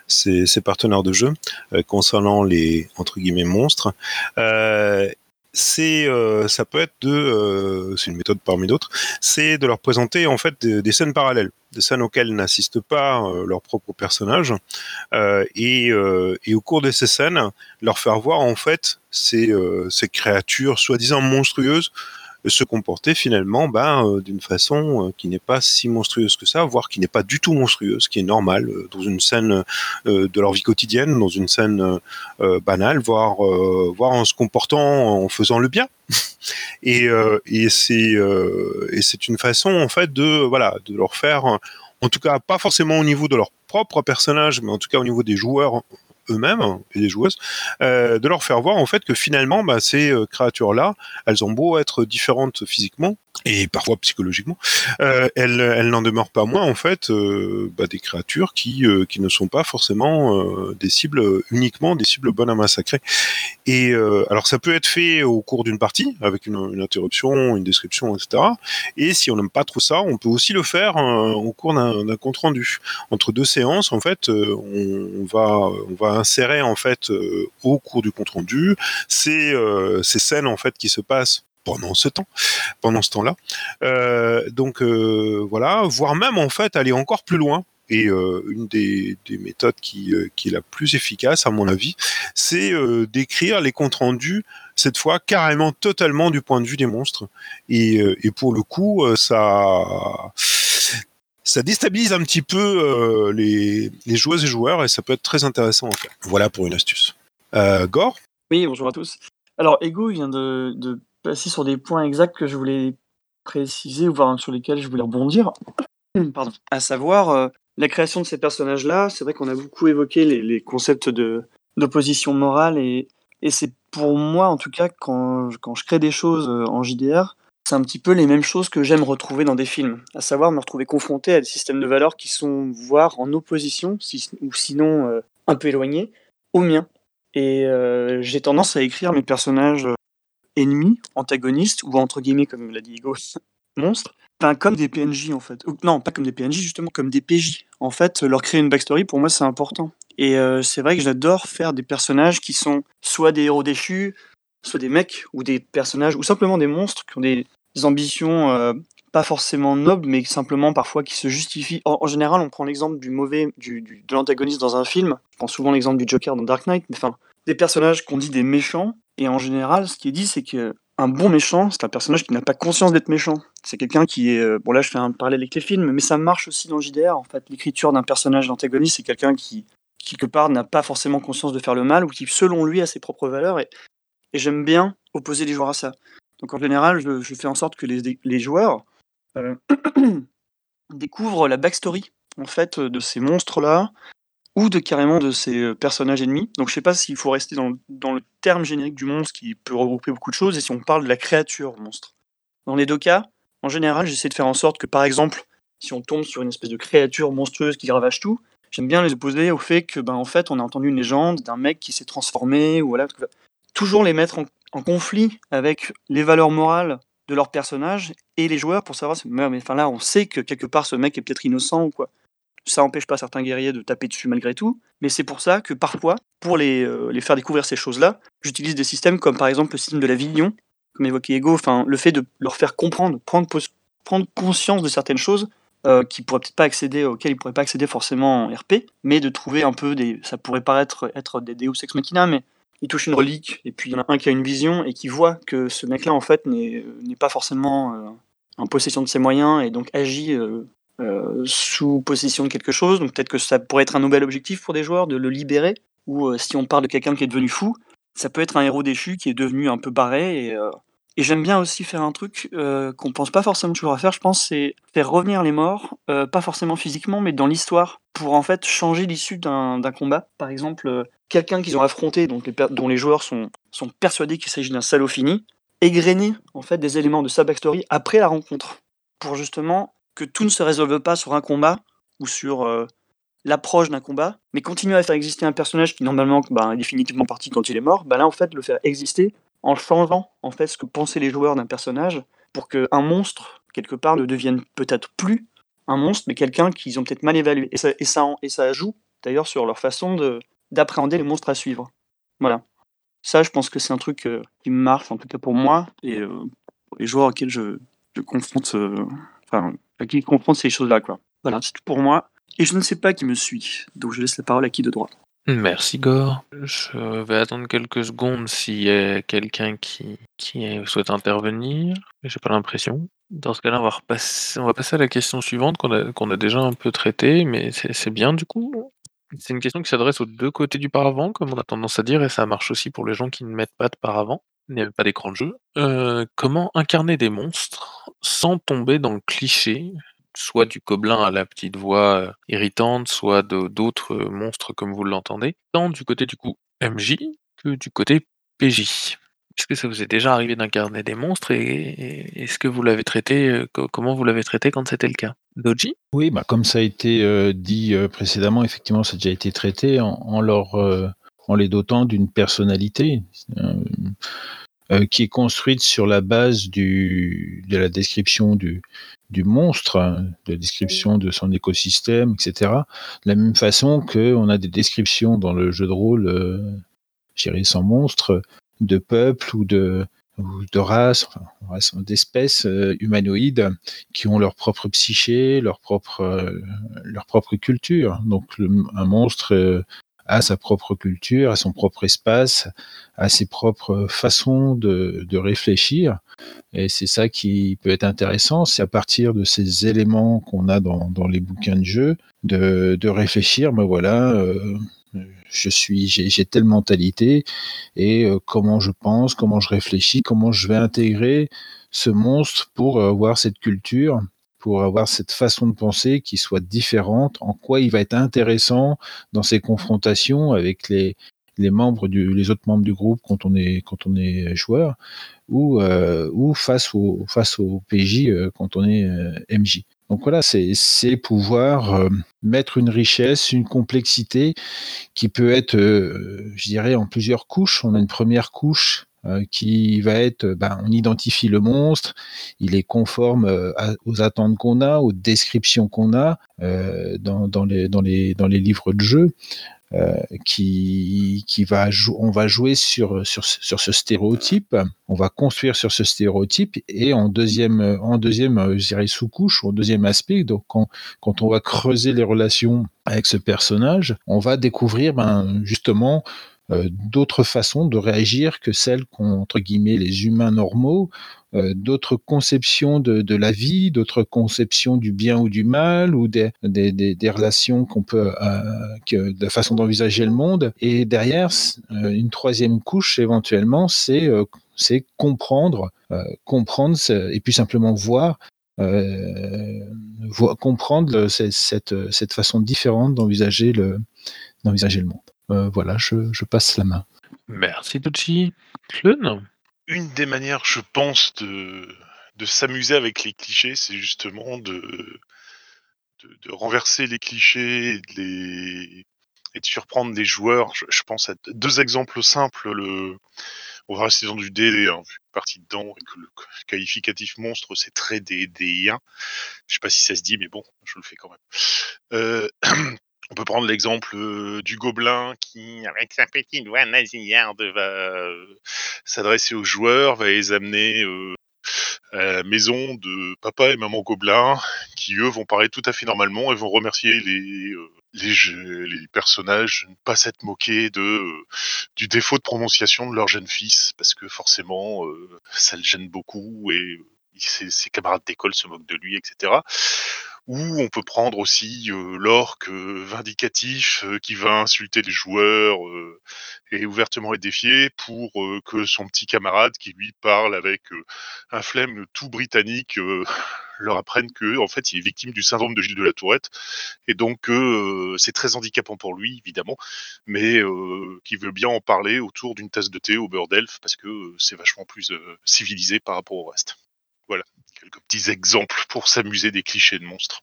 ces, ces partenaires de jeu euh, concernant les entre guillemets monstres. Euh, c'est euh, ça peut être de euh, c'est une méthode parmi d'autres c'est de leur présenter en fait des, scènes parallèles des scènes auxquelles n'assistent pas euh, leurs propres personnages et, et, au cours de ces scènes leur faire voir en fait ces, ces créatures soi-disant monstrueuses se comporter finalement ben, euh, d'une façon euh, qui n'est pas si monstrueuse que ça, voire qui n'est pas du tout monstrueuse, qui est normale euh, dans une scène de leur vie quotidienne, dans une scène banale, voire, voire en se comportant, en faisant le bien. et, et c'est et c'est une façon en fait de voilà de leur faire en tout cas pas forcément au niveau de leur propre personnage mais en tout cas au niveau des joueurs eux-mêmes et les joueuses, euh, de leur faire voir en fait que finalement bah, ces euh, créatures-là, elles ont beau être différentes physiquement, et parfois psychologiquement, euh, elles, elles n'en demeurent pas moins en fait euh, bah, des créatures qui, euh, qui ne sont pas forcément euh, des cibles uniquement des cibles bonnes à massacrer. Et alors ça peut être fait au cours d'une partie avec une, une, interruption, une description, etc. Et si on n'aime pas trop ça, on peut aussi le faire au cours d'un compte rendu. Entre deux séances, en fait, on, va on va insérer en fait au cours du compte rendu ces, ces scènes en fait qui se passent pendant ce temps, pendant ce temps-là. Euh, donc euh, voilà, voire même en fait aller encore plus loin. Et euh, une des, méthodes qui, qui, est la plus efficace, à mon avis, c'est d'écrire les comptes rendus, cette fois carrément totalement du point de vue des monstres. Et, pour le coup, ça, ça déstabilise un petit peu les, joueuses et joueurs, et ça peut être très intéressant en fait. Voilà pour une astuce. Gore? Oui, bonjour à tous. Alors, Ego vient de passer sur des points exacts que je voulais préciser, voire sur lesquels je voulais rebondir. Pardon. À savoir, euh, la création de ces personnages-là, c'est vrai qu'on a beaucoup évoqué les, concepts de, d'opposition morale, et, et c'est pour moi, en tout cas, quand, quand je crée des choses euh, en JDR, c'est un petit peu les mêmes choses que j'aime retrouver dans des films, à savoir me retrouver confronté à des systèmes de valeurs qui sont, voire en opposition, ou sinon euh, un peu éloignés, aux miens. Et j'ai tendance à écrire mes personnages ennemis, antagonistes, ou entre guillemets, comme l'a dit Hugo, monstres, enfin, comme des PNJ en fait. non, pas comme des PNJ, justement, comme des PJ. En fait, leur créer une backstory, pour moi, c'est important. Et euh, c'est vrai que j'adore faire des personnages qui sont soit des héros déchus, soit des mecs, ou des personnages, ou simplement des monstres qui ont des, ambitions euh, pas forcément nobles, mais simplement parfois qui se justifient. En, général, on prend l'exemple du mauvais, du, de l'antagoniste dans un film. Je prends souvent l'exemple du Joker dans Dark Knight, mais enfin, des personnages qu'on dit des méchants, et en général, ce qui est dit, c'est que un bon méchant, c'est un personnage qui n'a pas conscience d'être méchant. C'est quelqu'un qui est. euh, Bon, là, je fais un parallèle avec les films, mais ça marche aussi dans JDR. En fait, l'écriture d'un personnage d'antagoniste, c'est quelqu'un qui, quelque part, n'a pas forcément conscience de faire le mal ou qui, selon lui, a ses propres valeurs. Et, j'aime bien opposer les joueurs à ça. Donc, en général, je, fais en sorte que les, les joueurs euh, découvrent la backstory, en fait, de ces monstres-là ou de carrément de ces euh, personnages ennemis. Donc je sais pas s'il faut rester dans, le terme générique du monstre qui peut regrouper beaucoup de choses et si on parle de la créature monstre. Dans les deux cas, en général, j'essaie de faire en sorte que par exemple, si on tombe sur une espèce de créature monstrueuse qui ravage tout, j'aime bien les opposer au fait que ben en fait, on a entendu une légende d'un mec qui s'est transformé ou voilà, toujours les mettre en, conflit avec les valeurs morales de leur personnage et les joueurs pour savoir si mais enfin là on sait que quelque part ce mec est peut-être innocent ou quoi ça n'empêche pas certains guerriers de taper dessus malgré tout, mais c'est pour ça que parfois, pour les, euh, les faire découvrir ces choses-là, j'utilise des systèmes comme par exemple le système de la vision, comme évoqué Ego, enfin le fait de leur faire comprendre, prendre, prendre conscience de certaines choses euh, qui pourraient peut-être pas accéder, auxquelles ils pourraient pas accéder forcément en RP, mais de trouver un peu des, ça pourrait paraître être des Deus Ex Machina, mais il touche une relique, et puis il y en a un qui a une vision et qui voit que ce mec-là en fait n'est pas forcément euh, en possession de ses moyens et donc agit euh, sous possession de quelque chose. Donc peut-être que ça pourrait être un nouvel objectif pour des joueurs de le libérer. Ou euh, si on parle de quelqu'un qui est devenu fou, ça peut être un héros déchu qui est devenu un peu barré. Et, euh, et j'aime bien aussi faire un truc qu'on pense pas forcément toujours à faire. Je pense c'est faire revenir les morts, pas forcément physiquement, mais dans l'histoire, pour en fait changer l'issue d'un combat. Par exemple, quelqu'un qu'ils ont affronté, donc dont les joueurs sont, sont persuadés qu'il s'agit d'un salaud fini, égrener en fait des éléments de sa backstory après la rencontre, pour justement que tout ne se résolve pas sur un combat ou sur euh, l'approche d'un combat, mais continuer à faire exister un personnage qui normalement ben, est définitivement parti quand il est mort, ben là en fait le faire exister en changeant en fait ce que pensaient les joueurs d'un personnage pour qu'un monstre quelque part ne devienne peut-être plus un monstre, mais quelqu'un qu'ils ont peut-être mal évalué. Et ça, et ça, joue d'ailleurs sur leur façon de d'appréhender les monstres à suivre. Voilà. Ça, je pense que c'est un truc euh, qui marche, en tout cas pour moi, et euh, pour les joueurs auxquels je, je confronte, euh, qui confronte ces choses-là, quoi. Voilà, c'est tout pour moi. Et je ne sais pas qui me suit, donc je laisse la parole à qui de droit. Merci Gore. Je vais attendre quelques secondes s'il y a quelqu'un qui, qui souhaite intervenir. J'ai pas l'impression. Dans ce cas-là, on va on va passer à la question suivante qu'on a, a déjà un peu traitée, mais c'est bien du coup. C'est une question qui s'adresse aux deux côtés du paravent, comme on a tendance à dire, et ça marche aussi pour les gens qui ne mettent pas de paravent, n'y pas d'écran de jeu. Euh, comment incarner des monstres? Sans tomber dans le cliché, soit du gobelin à la petite voix euh, irritante, soit d'autres euh, monstres comme vous l'entendez, tant du côté du coup MJ que du côté PJ. Est-ce que ça vous est déjà arrivé d'incarner des monstres et, est-ce que vous l'avez traité, euh, co- comment vous l'avez traité quand c'était le cas? Doji Oui, bah, comme ça a été dit précédemment, effectivement, ça a déjà été traité en, leur, en les dotant d'une personnalité euh, qui est construite sur la base du, de la description du, du monstre, hein, de la description de son écosystème, etc. De la même façon qu'on a des descriptions dans le jeu de rôle, euh, je dirais sans monstre, de peuples ou de, ou de races, enfin, d'espèces euh, humanoïdes qui ont leur propre psyché, leur propre, euh, leur propre culture. Donc un monstre euh, a sa propre culture, a son propre espace, a ses propres façons de, de réfléchir. Et c'est ça qui peut être intéressant, c'est à partir de ces éléments qu'on a dans, dans les bouquins de jeu, de, de réfléchir, ben voilà, euh, je suis, j'ai telle mentalité et euh, comment je pense, comment je réfléchis, comment je vais intégrer ce monstre pour euh, avoir cette culture, pour avoir cette façon de penser qui soit différente, en quoi il va être intéressant dans ses confrontations avec les, les membres du, les autres membres du groupe quand on est, quand on est joueur, ou, euh, ou face au, face au PJ euh, quand on est euh, MJ. Donc voilà, c'est pouvoir mettre une richesse, une complexité qui peut être, je dirais, en plusieurs couches. On a une première couche qui va être, euh, ben, on identifie le monstre, il est conforme euh, aux attentes qu'on a, aux descriptions qu'on a euh, dans, les, livres de jeu. euh, qui, on va jouer sur, ce- stéréotype, on va construire sur ce stéréotype et en deuxième, en deuxième euh, sous-couche, ou en deuxième aspect, donc quand, quand on va creuser les relations avec ce personnage, on va découvrir ben, justement d'autres façons de réagir que celles qu'ont entre guillemets les humains normaux, d'autres conceptions de, la vie, d'autres conceptions du bien ou du mal, ou des, des, relations qu'on peut, que, de façon d'envisager le monde. Et derrière, une troisième couche éventuellement, c'est c'est comprendre, comprendre et puis simplement voir euh, comprendre cette, cette, façon différente d'envisager le, d'envisager le monde. Euh, voilà, je, je, passe la main. Merci Tucci. Une des manières, je pense, de, de s'amuser avec les clichés, c'est justement de, de, renverser les clichés et de, les, et de surprendre les joueurs. Je, je, pense à deux exemples simples. Le, on va rester dans du DD, hein, partie dedans, et que le qualificatif monstre, c'est très DD1. Je sais pas si ça se dit, mais bon, je le fais quand même. Euh, on peut prendre l'exemple euh, du gobelin qui, avec sa petite voix nasillarde, va euh, s'adresser aux joueurs, va les amener à la maison de papa et maman gobelin, qui eux vont parler tout à fait normalement et vont remercier les les, les ne pas s'être moqués de euh, du défaut de prononciation de leur jeune fils parce que forcément euh, ça le gêne beaucoup et ses, camarades d'école se moquent de lui, etc. Ou on peut prendre aussi euh, l'orque vindicatif qui va insulter les joueurs et ouvertement les défier pour que son petit camarade qui lui parle avec un flemme tout britannique leur apprennent que en fait il est victime du syndrome de Gilles de la Tourette et donc c'est très handicapant pour lui évidemment, mais qui veut bien en parler autour d'une tasse de thé au beurre d'elfe parce que c'est vachement plus civilisé par rapport au reste. Voilà, quelques petits exemples pour s'amuser des clichés de monstres.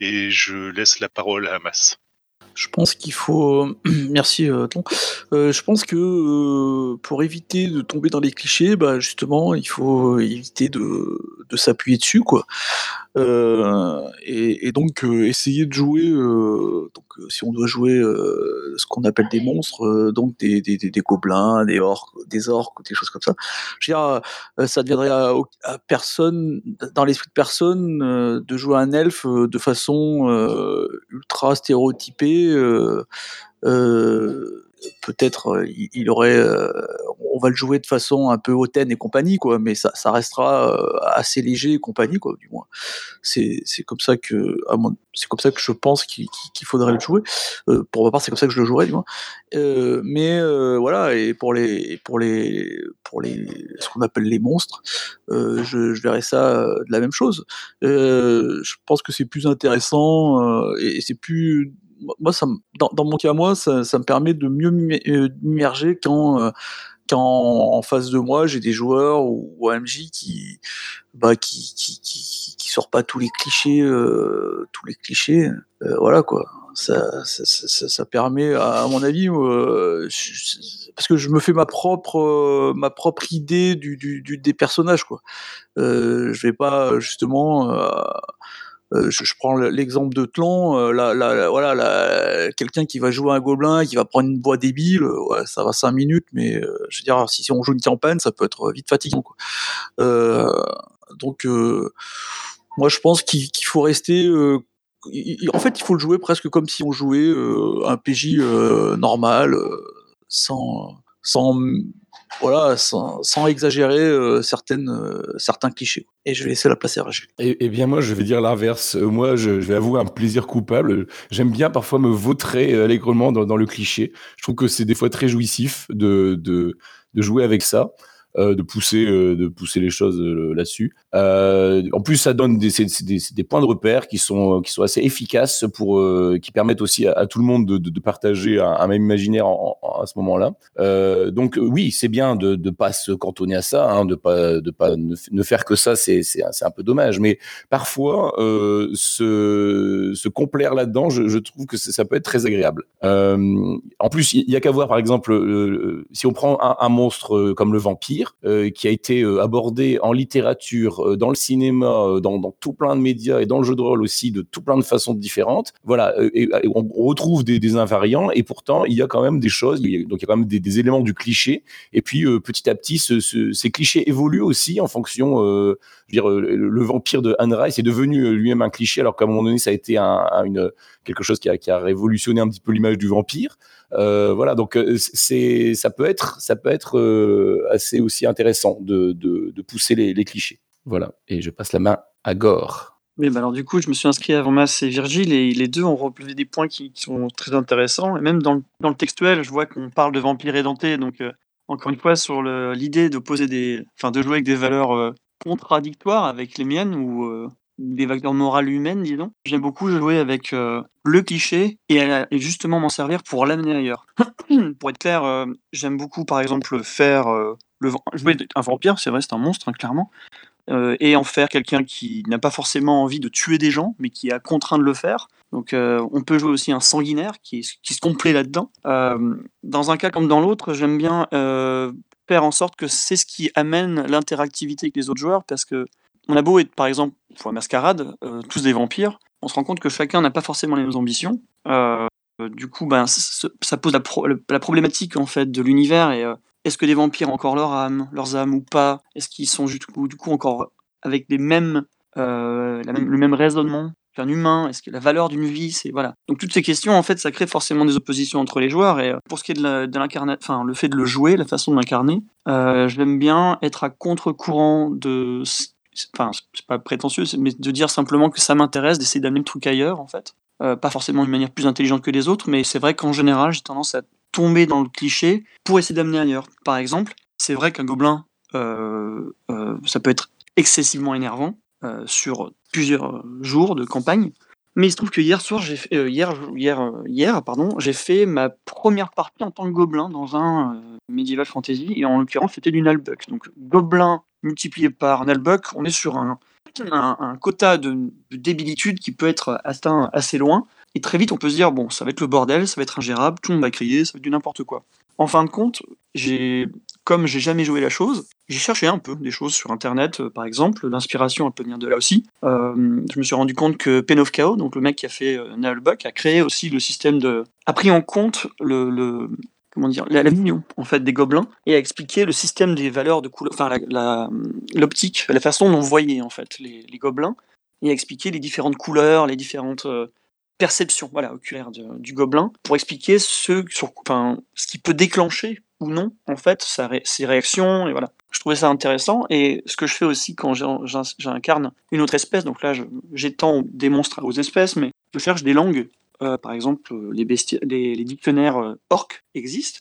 Et je laisse la parole à Hamas. Je pense qu'il faut. Merci, euh, euh, je pense que euh, pour éviter de tomber dans les clichés, bah, justement, il faut éviter de, s'appuyer dessus, quoi. Euh, et, donc essayer de jouer, donc si on doit jouer ce qu'on appelle des monstres, donc des, des, gobelins, des orques, des orques, des choses comme ça. Je veux dire, ça deviendrait à, à, personne, dans l'esprit de personne, de jouer un elfe de façon ultra stéréotypée. Euh, peut-être euh, il, aurait, euh, on va le jouer de façon un peu hautaine et compagnie, quoi, mais ça, restera euh, assez léger et compagnie, quoi, du moins. C'est, comme ça que, c'est comme ça que je pense qu'il, faudrait le jouer. pour ma part, c'est comme ça que je le jouerais, du moins. mais voilà, et pour les, pour les, pour les, ce qu'on appelle les monstres, je, je verrais ça de la même chose. je pense que c'est plus intéressant et c'est plus moi, ça, dans, mon cas, moi, ça, ça me permet de mieux euh, m'immerger quand, euh, quand en face de moi, j'ai des joueurs ou, AMJ qui, bah, qui, qui, qui, sort pas tous les clichés, euh, tous les clichés. Euh, voilà quoi. Ça, ça, ça, ça, permet, à, mon avis, euh, parce que je me fais ma propre, ma propre idée du, des personnages quoi. je vais pas justement euh, je, je, prends l'exemple de Tlon, euh, là, là, voilà, là, quelqu'un qui va jouer un gobelin, qui va prendre une voix débile, euh, ça va cinq minutes, mais euh, je veux dire, si, on joue une campagne, ça peut être vite fatigant. Euh, donc, moi, je pense qu'il qu faut rester. en fait, il faut le jouer presque comme si on jouait un PJ normal, sans, sans voilà, sans, sans exagérer euh, certaines, euh, certains clichés. Et je vais laisser la place à Rachel. Eh, bien, moi, je vais dire l'inverse. Euh, moi, je, je, vais avouer un plaisir coupable. J'aime bien parfois me vautrer allègrement dans, dans, le cliché. Je trouve que c'est des fois très jouissif de, de, de jouer avec ça. Euh, de pousser euh, de pousser les choses euh, là-dessus. en plus, ça donne des, des, des, points de repère qui sont qui sont assez efficaces pour qui permettent aussi à, tout le monde de, de, de partager un, un, même imaginaire en, en, à ce moment-là. donc oui, c'est bien de ne pas se cantonner à ça, hein, de pas de pas ne, ne faire que ça, c'est c'est un peu dommage. Mais parfois se se complaire là-dedans, je, je, trouve que ça peut être très agréable. en plus, il y a qu'à voir par exemple si on prend un, un monstre comme le vampire euh, qui a été euh, abordé en littérature, euh, dans le cinéma, dans, tout plein de médias et dans le jeu de rôle aussi, de tout plein de façons différentes. Voilà, on retrouve des, invariants et pourtant il y a quand même des choses, donc il y a quand même des, éléments du cliché. Et puis petit à petit, ce- ce- ces clichés évoluent aussi en fonction. je veux dire, le, vampire de Anne Rice est devenu lui-même un cliché, alors qu'à un moment donné, ça a été quelque chose qui a révolutionné un petit peu l'image du vampire. Euh, voilà, donc euh, c'est, ça peut être, ça peut être euh, assez aussi intéressant de, de, pousser les, clichés. Voilà, et je passe la main à Gore. Oui, bah alors du coup, je me suis inscrit avant Mas et Virgile et les deux ont relevé des points qui, sont très intéressants. Et même dans le, dans le textuel, je vois qu'on parle de vampires édentés. Donc, encore une fois, sur l'idée de poser des, enfin, de jouer avec des valeurs contradictoires avec les miennes ou des valeurs morales humaines, disons. J'aime beaucoup jouer avec euh, le cliché et, justement m'en servir pour l'amener ailleurs. pour être clair, euh, j'aime beaucoup, par exemple, faire euh, le, jouer un vampire. C'est vrai, c'est un monstre, hein, clairement et en faire quelqu'un qui n'a pas forcément envie de tuer des gens, mais qui a contraint de le faire. Donc on peut jouer aussi un sanguinaire qui, qui se complaît là-dedans. Dans un cas comme dans l'autre, j'aime bien faire en sorte que c'est ce qui amène l'interactivité avec les autres joueurs, parce que on a beau être par exemple pour la mascarade, euh, tous des vampires, on se rend compte que chacun n'a pas forcément les mêmes ambitions. Euh, du coup, ben, ça pose la, pro- la problématique en fait de l'univers et euh, est-ce que les vampires ont encore leur âme, leurs âmes ou pas? Est-ce qu'ils sont du coup, encore avec les mêmes, le même raisonnement qu'un humain? Est-ce que la valeur d'une vie, c'est voilà. Donc toutes ces questions, en fait, ça crée forcément des oppositions entre les joueurs. Et pour ce qui est de l'incarnation, enfin le fait de le jouer, la façon de l'incarner, j'aime bien être à contre-courant de, ce- enfin c'est pas prétentieux, mais de dire simplement que ça m'intéresse, d'essayer d'amener le truc ailleurs, en fait. Euh, pas forcément d'une manière plus intelligente que les autres, mais c'est vrai qu'en général, j'ai tendance à tomber dans le cliché pour essayer d'amener ailleurs. Par exemple, c'est vrai qu'un gobelin, euh, euh, ça peut être excessivement énervant sur plusieurs jours de campagne. Mais il se trouve que hier soir, j'ai fait- euh, euh, hier, pardon, j'ai fait ma première partie en tant que gobelin dans un euh, medieval fantasy, et en l'occurrence, c'était du Nalbuck. Donc, gobelin multiplié par Nalbuck, on est sur un quota de, de débilitude qui peut être atteint assez loin. Et très vite, on peut se dire, bon, ça va être le bordel, ça va être ingérable, tout le monde va crier, ça va être du n'importe quoi. En fin de compte, j'ai, comme j'ai jamais joué la chose, j'ai cherché un peu des choses sur Internet, euh, par exemple. L'inspiration, peut venir de là aussi. Euh, je me suis rendu compte que Pen of Chaos, donc le mec qui a fait euh, a créé aussi le système de, a pris en compte le, comment dire, la, la vision en fait des gobelins et a expliqué le système des valeurs de couleur, enfin la- la- l'optique, la, façon dont on voyait en fait les, les gobelins et a expliqué les différentes couleurs, les différentes euh, perception voilà, oculaire de- du gobelin pour expliquer ce, sur, enfin, ce qui peut déclencher ou non en fait sa ses réactions et voilà. Je trouvais ça intéressant et ce que je fais aussi quand j'in- j'in- j'incarne une autre espèce, donc là j'étends des monstres aux espèces, mais je cherche des langues. Euh, par exemple, euh, les, dictionnaires euh, orques existent,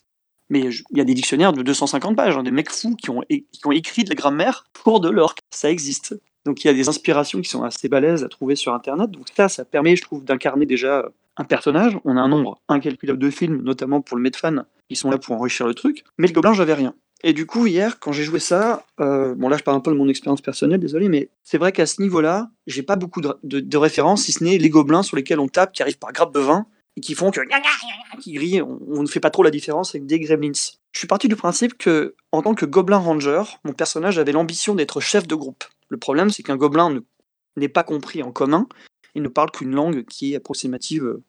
mais il y a des dictionnaires de 250 pages, hein, des mecs fous qui ont, é- qui ont écrit de la grammaire pour de l'orque. Ça existe. Donc il y a des inspirations qui sont assez balèzes à trouver sur Internet. Donc ça, ça permet, je trouve, d'incarner déjà euh, un personnage. On a un nombre incalculable de films, notamment pour le Medfan, qui sont là pour enrichir le truc. Mais le gobelin, j'avais rien. Et du coup, hier, quand j'ai joué ça, euh, bon là, je parle un peu de mon expérience personnelle, désolé, mais c'est vrai qu'à ce niveau-là, j'ai pas beaucoup de, de- de références, si ce n'est les gobelins sur lesquels on tape, qui arrivent par grappe de vin, et qui font que qui grillent. On, on ne fait pas trop la différence avec des gremlins. Je suis parti du principe que, en tant que gobelin ranger, mon personnage avait l'ambition d'être chef de groupe. Le problème, c'est qu'un gobelin ne- n'est pas compris en commun. Il ne parle qu'une langue qui est approximative, euh,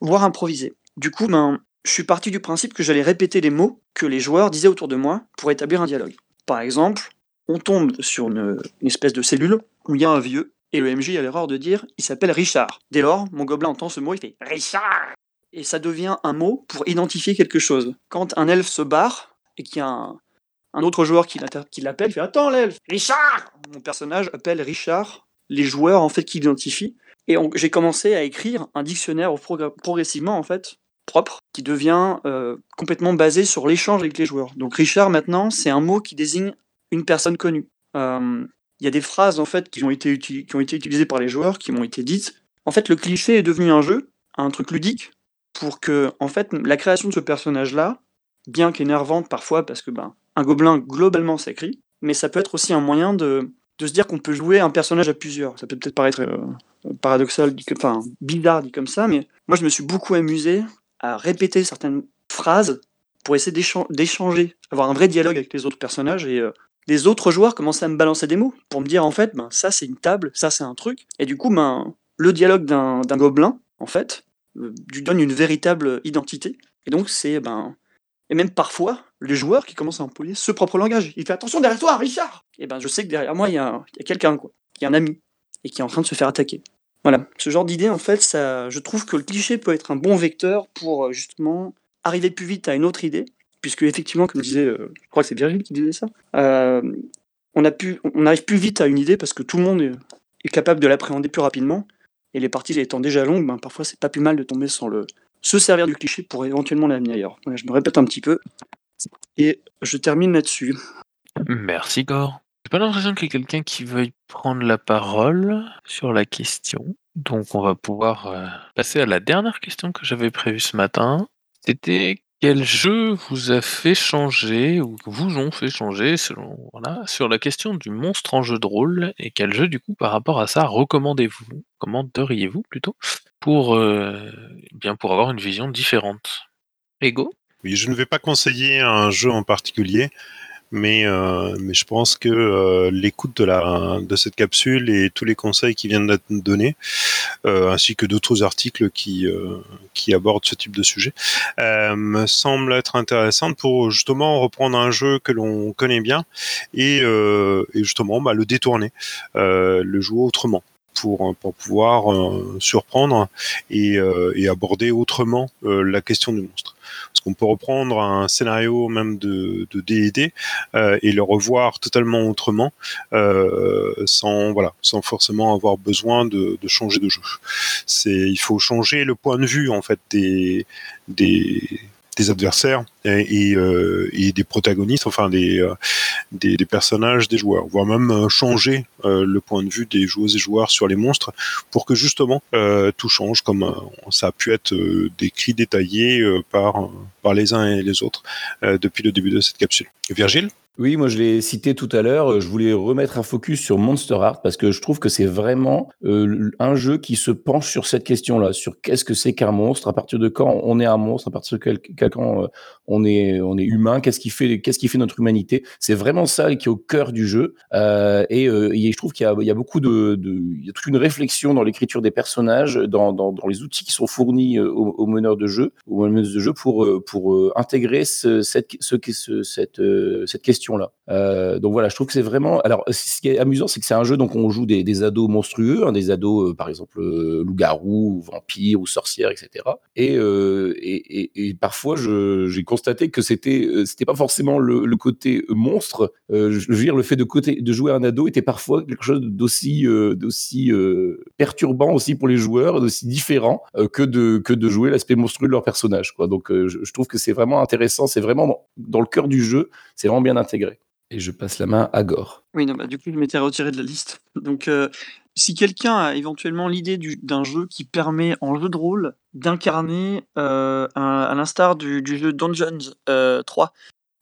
voire improvisée. Du coup, ben, je suis parti du principe que j'allais répéter les mots que les joueurs disaient autour de moi pour établir un dialogue. Par exemple, on tombe sur une, espèce de cellule où il y a un vieux, et le MJ a l'erreur de dire il s'appelle Richard. Dès lors, mon gobelin entend ce mot, il fait Richard Et ça devient un mot pour identifier quelque chose. Quand un elfe se barre et qu'il y a un, autre joueur qui l'appelle, il fait Attends l'elfe Richard Mon personnage appelle Richard les joueurs en fait qui l'identifient. Et j'ai commencé à écrire un dictionnaire progressivement en fait propre qui devient euh, complètement basé sur l'échange avec les joueurs. Donc Richard maintenant c'est un mot qui désigne une personne connue. Euh, Il y a des phrases en fait qui ont été utilisées par les joueurs, qui m'ont été dites. En fait le cliché est devenu un jeu, un truc ludique pour que en fait la création de ce personnage là, bien qu'énervante parfois parce que ben un gobelin globalement s'écrit, mais ça peut être aussi un moyen de de se dire qu'on peut jouer un personnage à plusieurs. Ça peut peut-être paraître euh, paradoxal, enfin bizarre dit comme ça, mais moi je me suis beaucoup amusé à répéter certaines phrases pour essayer d'échan- d'échanger, avoir un vrai dialogue avec les autres personnages et euh, les autres joueurs commençaient à me balancer des mots pour me dire en fait, ben, ça c'est une table, ça c'est un truc. Et du coup, ben, le dialogue d'un d'un gobelin, en fait, euh, lui donne une véritable identité. Et donc, c'est. Ben, et même parfois, le joueur qui commence à employer ce propre langage. Il fait attention derrière toi, Richard Et ben, je sais que derrière moi, il y a, quelqu'un, quoi. Il y a un ami. Et qui est en train de se faire attaquer. Voilà. Ce genre d'idée, en fait, ça, je trouve que le cliché peut être un bon vecteur pour euh, justement arriver plus vite à une autre idée. Puisque, effectivement, comme disait, euh, je crois que c'est Virgile qui disait ça, euh, on, arrive plus vite à une idée parce que tout le monde est, est capable de l'appréhender plus rapidement. Et les parties étant déjà longues, ben, parfois c'est pas plus mal de tomber sur le. Se servir du cliché pour éventuellement l'amener ailleurs. Je me répète un petit peu. Et je termine là-dessus. Merci Gore. J'ai pas l'impression qu'il y ait quelqu'un qui veuille prendre la parole sur la question. Donc on va pouvoir euh, passer à la dernière question que j'avais prévue ce matin. C'était quel jeu vous a fait changer ou vous ont fait changer selon voilà sur la question du monstre en jeu de rôle et quel jeu du coup par rapport à ça recommandez-vous commanderiez-vous plutôt? Pour euh, bien pour avoir une vision différente. Ego? Oui, je ne vais pas conseiller un jeu en particulier, mais, euh, mais je pense que euh, l'écoute de, la, de cette capsule et tous les conseils qui viennent d'être donnés, euh, ainsi que d'autres articles qui, euh, qui abordent ce type de sujet, euh, me semble être intéressante pour justement reprendre un jeu que l'on connaît bien et, euh, et justement bah, le détourner, euh, le jouer autrement. Pour, pour pouvoir euh, surprendre et, euh, et aborder autrement euh, la question du monstre. Parce qu'on peut reprendre un scénario même de de D&D euh, et le revoir totalement autrement, euh, sans voilà, sans forcément avoir besoin de, de changer de jeu. C'est il faut changer le point de vue en fait des des des adversaires euh, et des protagonistes, enfin des, euh, des, des personnages, des joueurs, voire même euh, changer le point de vue des joueuses et joueurs sur les monstres pour que justement tout change, comme ça a pu être décrit, détaillé par, par les uns et les autres depuis le début de cette capsule. Virgile? Oui, moi je l'ai cité tout à l'heure. Je voulais remettre un focus sur Monster Art parce que je trouve que c'est vraiment euh, un jeu qui se penche sur cette question-là, sur qu'est-ce que c'est qu'un monstre, à partir de quand on est un monstre, à partir de quel, quand euh, on est on est humain, qu'est-ce qui fait qu'est-ce qui fait notre humanité. C'est vraiment ça qui est au cœur du jeu. Euh, et, euh, je trouve qu'il y a, beaucoup de, il y a toute une réflexion dans l'écriture des personnages, dans, dans, les outils qui sont fournis euh, aux, meneurs de jeu, aux meneuses de jeu pour euh, pour euh, intégrer ce, cette ce, ce- cette euh, cette question-là. Euh, donc voilà, je trouve que c'est vraiment. Alors, ce qui est amusant, c'est que c'est un jeu donc on joue des, ados monstrueux, hein, des ados euh, par exemple euh, loups-garous, ou vampires ou sorcières, etc. Et, euh, et, parfois, j'ai constaté que c'était c'était pas forcément le, côté monstre. Je veux dire, le fait de jouer un ado était parfois quelque chose d'aussi perturbant aussi pour les joueurs, d'aussi différent que de jouer l'aspect monstrueux de leur personnage. Donc, je, trouve que c'est vraiment intéressant. C'est vraiment dans, dans le cœur du jeu. C'est vraiment bien Et je passe la main à Gore. Oui, non, bah, du coup, je m'étais retiré de la liste. Donc, euh, si quelqu'un a éventuellement l'idée du- d'un jeu qui permet en jeu de rôle d'incarner, euh, à l'instar du, jeu Dungeons euh, 3,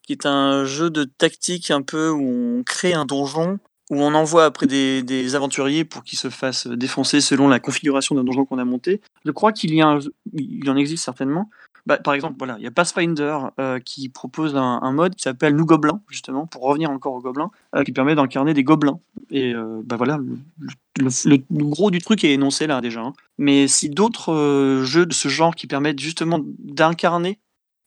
qui est un jeu de tactique un peu où on crée un donjon, où on envoie après des, aventuriers pour qu'ils se fassent défoncer selon la configuration d'un donjon qu'on a monté. Je crois qu'il y a il en existe certainement. Bah, par exemple, voilà, il y a Pathfinder euh, qui propose un, mode qui s'appelle Nous Gobelins, justement, pour revenir encore aux gobelins, euh, qui permet d'incarner des gobelins. Et euh, bah voilà, le, le- gros du truc est énoncé là déjà. hein. Mais si d'autres jeux de ce genre qui permettent justement d'incarner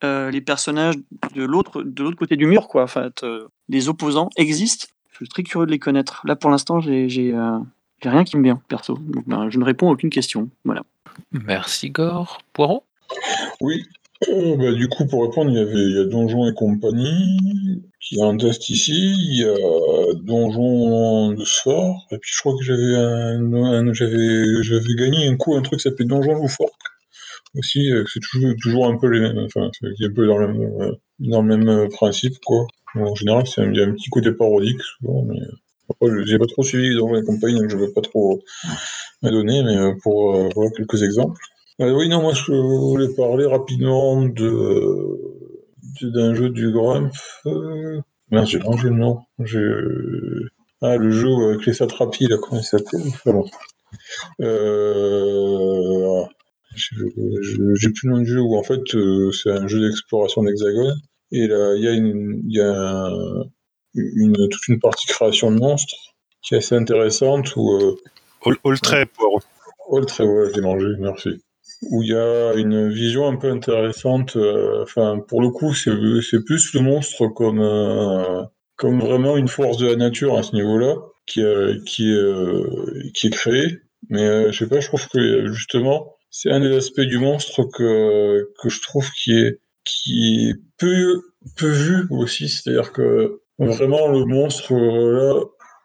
les personnages de l'autre de l'autre côté du mur, quoi, enfin, euh, les opposants existent, je suis très curieux de les connaître. Là, pour l'instant, j'ai rien qui me vient, perso. Donc, ben, je ne réponds à aucune question. Voilà. Merci Gore. Poiron Oui. Euh, bah, du coup, pour répondre, il y avait a Donjon et compagnie qui est en test ici. Il y a Donjon de Sfort. Et puis je crois que j'avais un, un- j'avais j'avais gagné un coup un truc qui s'appelait Donjon Loufoque aussi. euh, C'est toujours un peu les mêmes. Enfin, c'est un peu dans le même euh, dans le même principe quoi. En général, c'est un- il y a un petit côté parodique souvent, mais après, j'ai pas trop suivi Donjon et compagnie, donc je veux pas trop me donner, mais pour euh, quelques exemples. Euh, oui, non, moi je voulais parler rapidement de d'un jeu du Grump. Euh... Merde, j'ai rangé le nom. Je... Ah, le jeu avec les satrapies, là, comment il s'appelle? Euh... je- j'ai plus le nom du jeu où en fait euh, c'est un jeu d'exploration d'hexagone et là il y a une il y a un- une toute une partie création de monstres qui est assez intéressante où euh, All, all trait, poireau. Le très ouais, j'ai mangé, merci. Où il y a une vision un peu intéressante. euh, Enfin, pour le coup, c'est plus le monstre comme euh, comme vraiment une force de la nature à ce niveau-là, qui euh, qui qui est créée. Mais je sais pas, je trouve que justement, c'est un des aspects du monstre que que je trouve qui est qui est peu peu vu aussi. C'est-à-dire que vraiment le monstre là,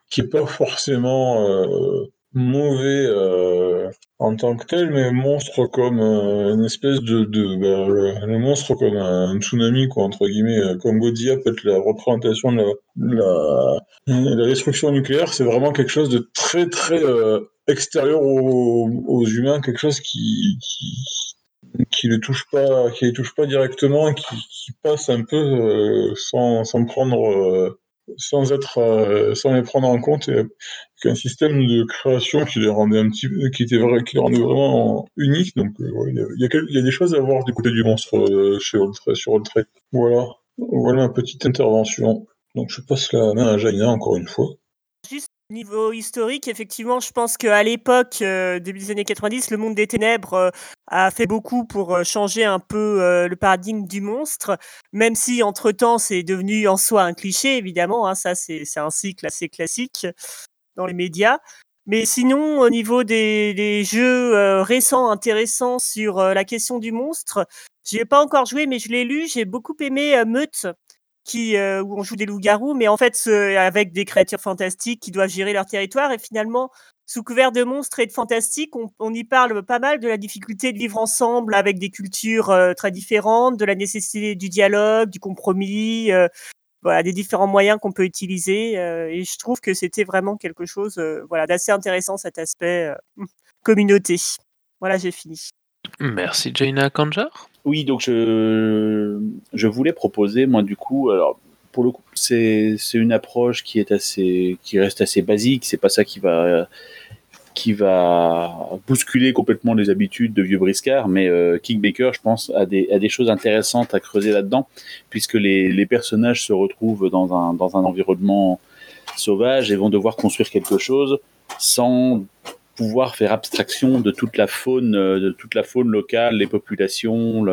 qui est pas forcément euh, mauvais euh, en tant que tel, mais monstre comme euh, une espèce de, bah, le, monstre comme un tsunami quoi entre guillemets, euh, comme Godzilla peut être la représentation de la, de la, la destruction nucléaire, c'est vraiment quelque chose de très très euh, extérieur aux, humains, quelque chose qui, qui qui ne touche pas, qui les touche pas directement, qui, passe un peu euh, sans, sans prendre, sans être, sans les prendre en compte, qu'un système de création qui les rendait un petit, qui était vrai, qui les rendait vraiment uniques. Donc, euh, il y a, des choses à voir du côté du monstre euh, chez sur Oltre. Voilà, voilà ma petite intervention. Donc, je passe la main à Jaina encore une fois. Juste au niveau historique, effectivement, je pense qu'à l'époque, euh, début des années 90, le monde des ténèbres a fait beaucoup pour changer un peu le paradigme du monstre, même si entre-temps c'est devenu en soi un cliché, évidemment, hein, ça c'est un cycle assez classique dans les médias. Mais sinon, au niveau des, jeux euh, récents, intéressants sur euh, la question du monstre, j'y ai pas encore joué, mais je l'ai lu, j'ai beaucoup aimé euh, Meute, qui, euh, où on joue des loups-garous, mais en fait, avec des créatures fantastiques qui doivent gérer leur territoire. Et finalement, sous couvert de monstres et de fantastique, on, y parle pas mal de la difficulté de vivre ensemble avec des cultures très différentes, de la nécessité du dialogue, du compromis, voilà, des différents moyens qu'on peut utiliser. euh, et je trouve que c'était vraiment quelque chose euh, voilà, d'assez intéressant, cet aspect euh, communauté. Voilà, j'ai fini. Merci Jaina Kanjar? Oui, donc je, je voulais proposer, moi, du coup, alors, pour le coup, c'est, c'est une approche qui est assez, qui reste assez basique. C'est pas ça qui va, qui va bousculer complètement les habitudes de vieux briscards, mais euh, Kickbaker, je pense, a des, choses intéressantes à creuser là-dedans, puisque les, personnages se retrouvent dans un, environnement sauvage et vont devoir construire quelque chose sans pouvoir faire abstraction de toute la faune, euh, de toute la faune locale, les populations,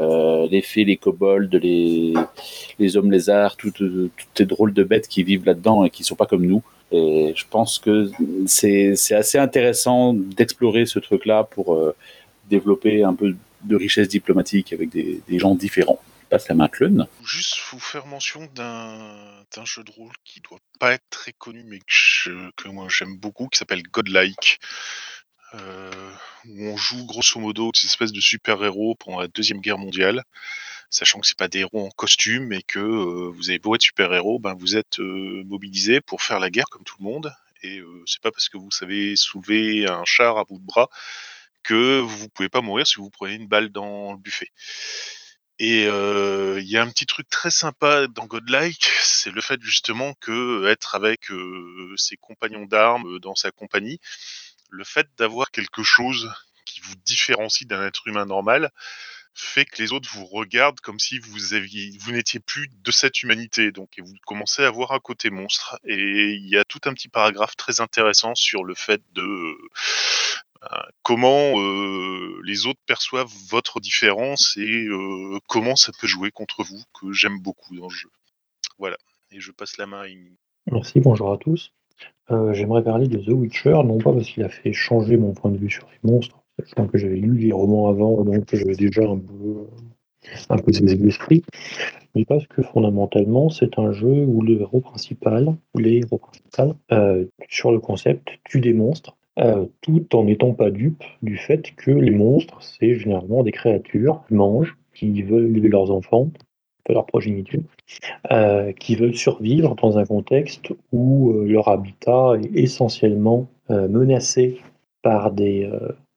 euh, les fées, les kobolds, les, hommes lézards, toutes, ces drôles de bêtes qui vivent là-dedans et qui sont pas comme nous. Et je pense que c'est assez intéressant d'explorer ce truc-là pour euh, développer un peu de richesse diplomatique avec des, gens différents. Je passe la main Clun. Juste vous faire mention d'un jeu de rôle qui doit pas être très connu, mais que moi j'aime beaucoup, qui s'appelle Godlike, euh, où on joue grosso modo des espèces de super-héros pendant la Deuxième Guerre mondiale, sachant que c'est pas des héros en costume et que vous avez beau être super-héros, ben vous êtes mobilisés pour faire la guerre comme tout le monde, et c'est pas parce que vous savez soulever un char à bout de bras que vous pouvez pas mourir si vous prenez une balle dans le buffet. Et il y a un petit truc très sympa dans Godlike, c'est le fait justement que être avec ses compagnons d'armes dans sa compagnie, le fait d'avoir quelque chose qui vous différencie d'un être humain normal fait que les autres vous regardent comme si vous aviez, vous n'étiez plus de cette humanité. Donc, vous commencez à avoir un côté monstre. Et il y a tout un petit paragraphe très intéressant sur le fait de euh, comment euh, les autres perçoivent votre différence et euh, comment ça peut jouer contre vous, que j'aime beaucoup dans le jeu. Voilà. Et je passe la main à Amy. Merci, bonjour à tous. J'aimerais parler de The Witcher, non pas parce qu'il a fait changer mon point de vue sur les monstres, sachant que j'avais lu les romans avant, donc j'avais déjà un peu, un peu ces esprits, mais parce que fondamentalement c'est un jeu où le héros principal, les héros principaux, euh, sur le concept, tue des monstres, euh, tout en n'étant pas dupe du fait que les monstres, c'est généralement des créatures qui mangent, qui veulent élever leurs enfants, peu leur progéniture, euh, qui veulent survivre dans un contexte où leur habitat est essentiellement menacé par des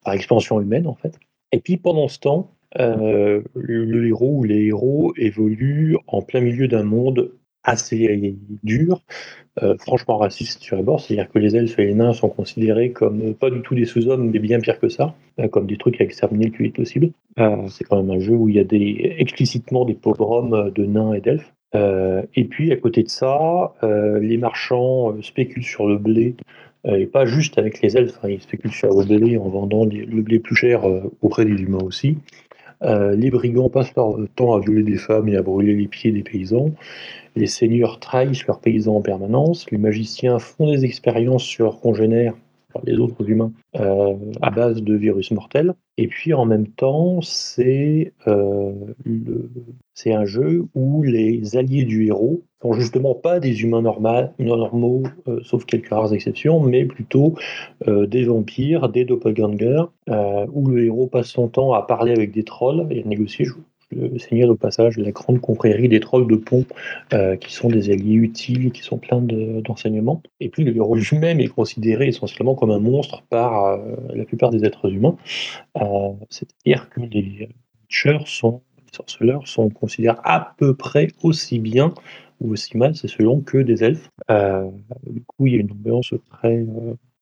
par expansion humaine en fait. Et puis pendant ce temps, euh, le, héros ou les héros évoluent en plein milieu d'un monde assez dur, euh, franchement raciste sur les bords. C'est-à-dire que les elfes et les nains sont considérés comme euh, pas du tout des sous-hommes, mais bien pire que ça, comme des trucs à exterminer le plus vite possible. C'est quand même un jeu où il y a explicitement des pogroms de nains et d'elfes. Et puis à côté de ça, les marchands spéculent sur le blé, et pas juste avec les elfes, hein, ils spéculent sur le blé en vendant le blé plus cher euh, auprès des humains aussi. Euh, les brigands passent leur temps à violer des femmes et à brûler les pieds des paysans. Les seigneurs trahissent leurs paysans en permanence. Les magiciens font des expériences sur leurs congénères, les autres humains, euh, à base de virus mortels. Et puis en même temps, c'est euh, c'est un jeu où les alliés du héros sont justement pas des humains norma- normaux, euh, sauf quelques rares exceptions, mais plutôt des vampires, des doppelgangers, où le héros passe son temps à parler avec des trolls et à négocier. Le signale au passage la grande confrérie des trolls de pont, euh, qui sont des alliés utiles, qui sont pleins de- d'enseignements. Et puis le héros lui-même est considéré essentiellement comme un monstre par euh, la plupart des êtres humains. Euh, C'est-à-dire que les witchers sont, les sorceleurs sont considérés à peu près aussi bien ou aussi mal, c'est selon que des elfes. Du coup, il y a une ambiance très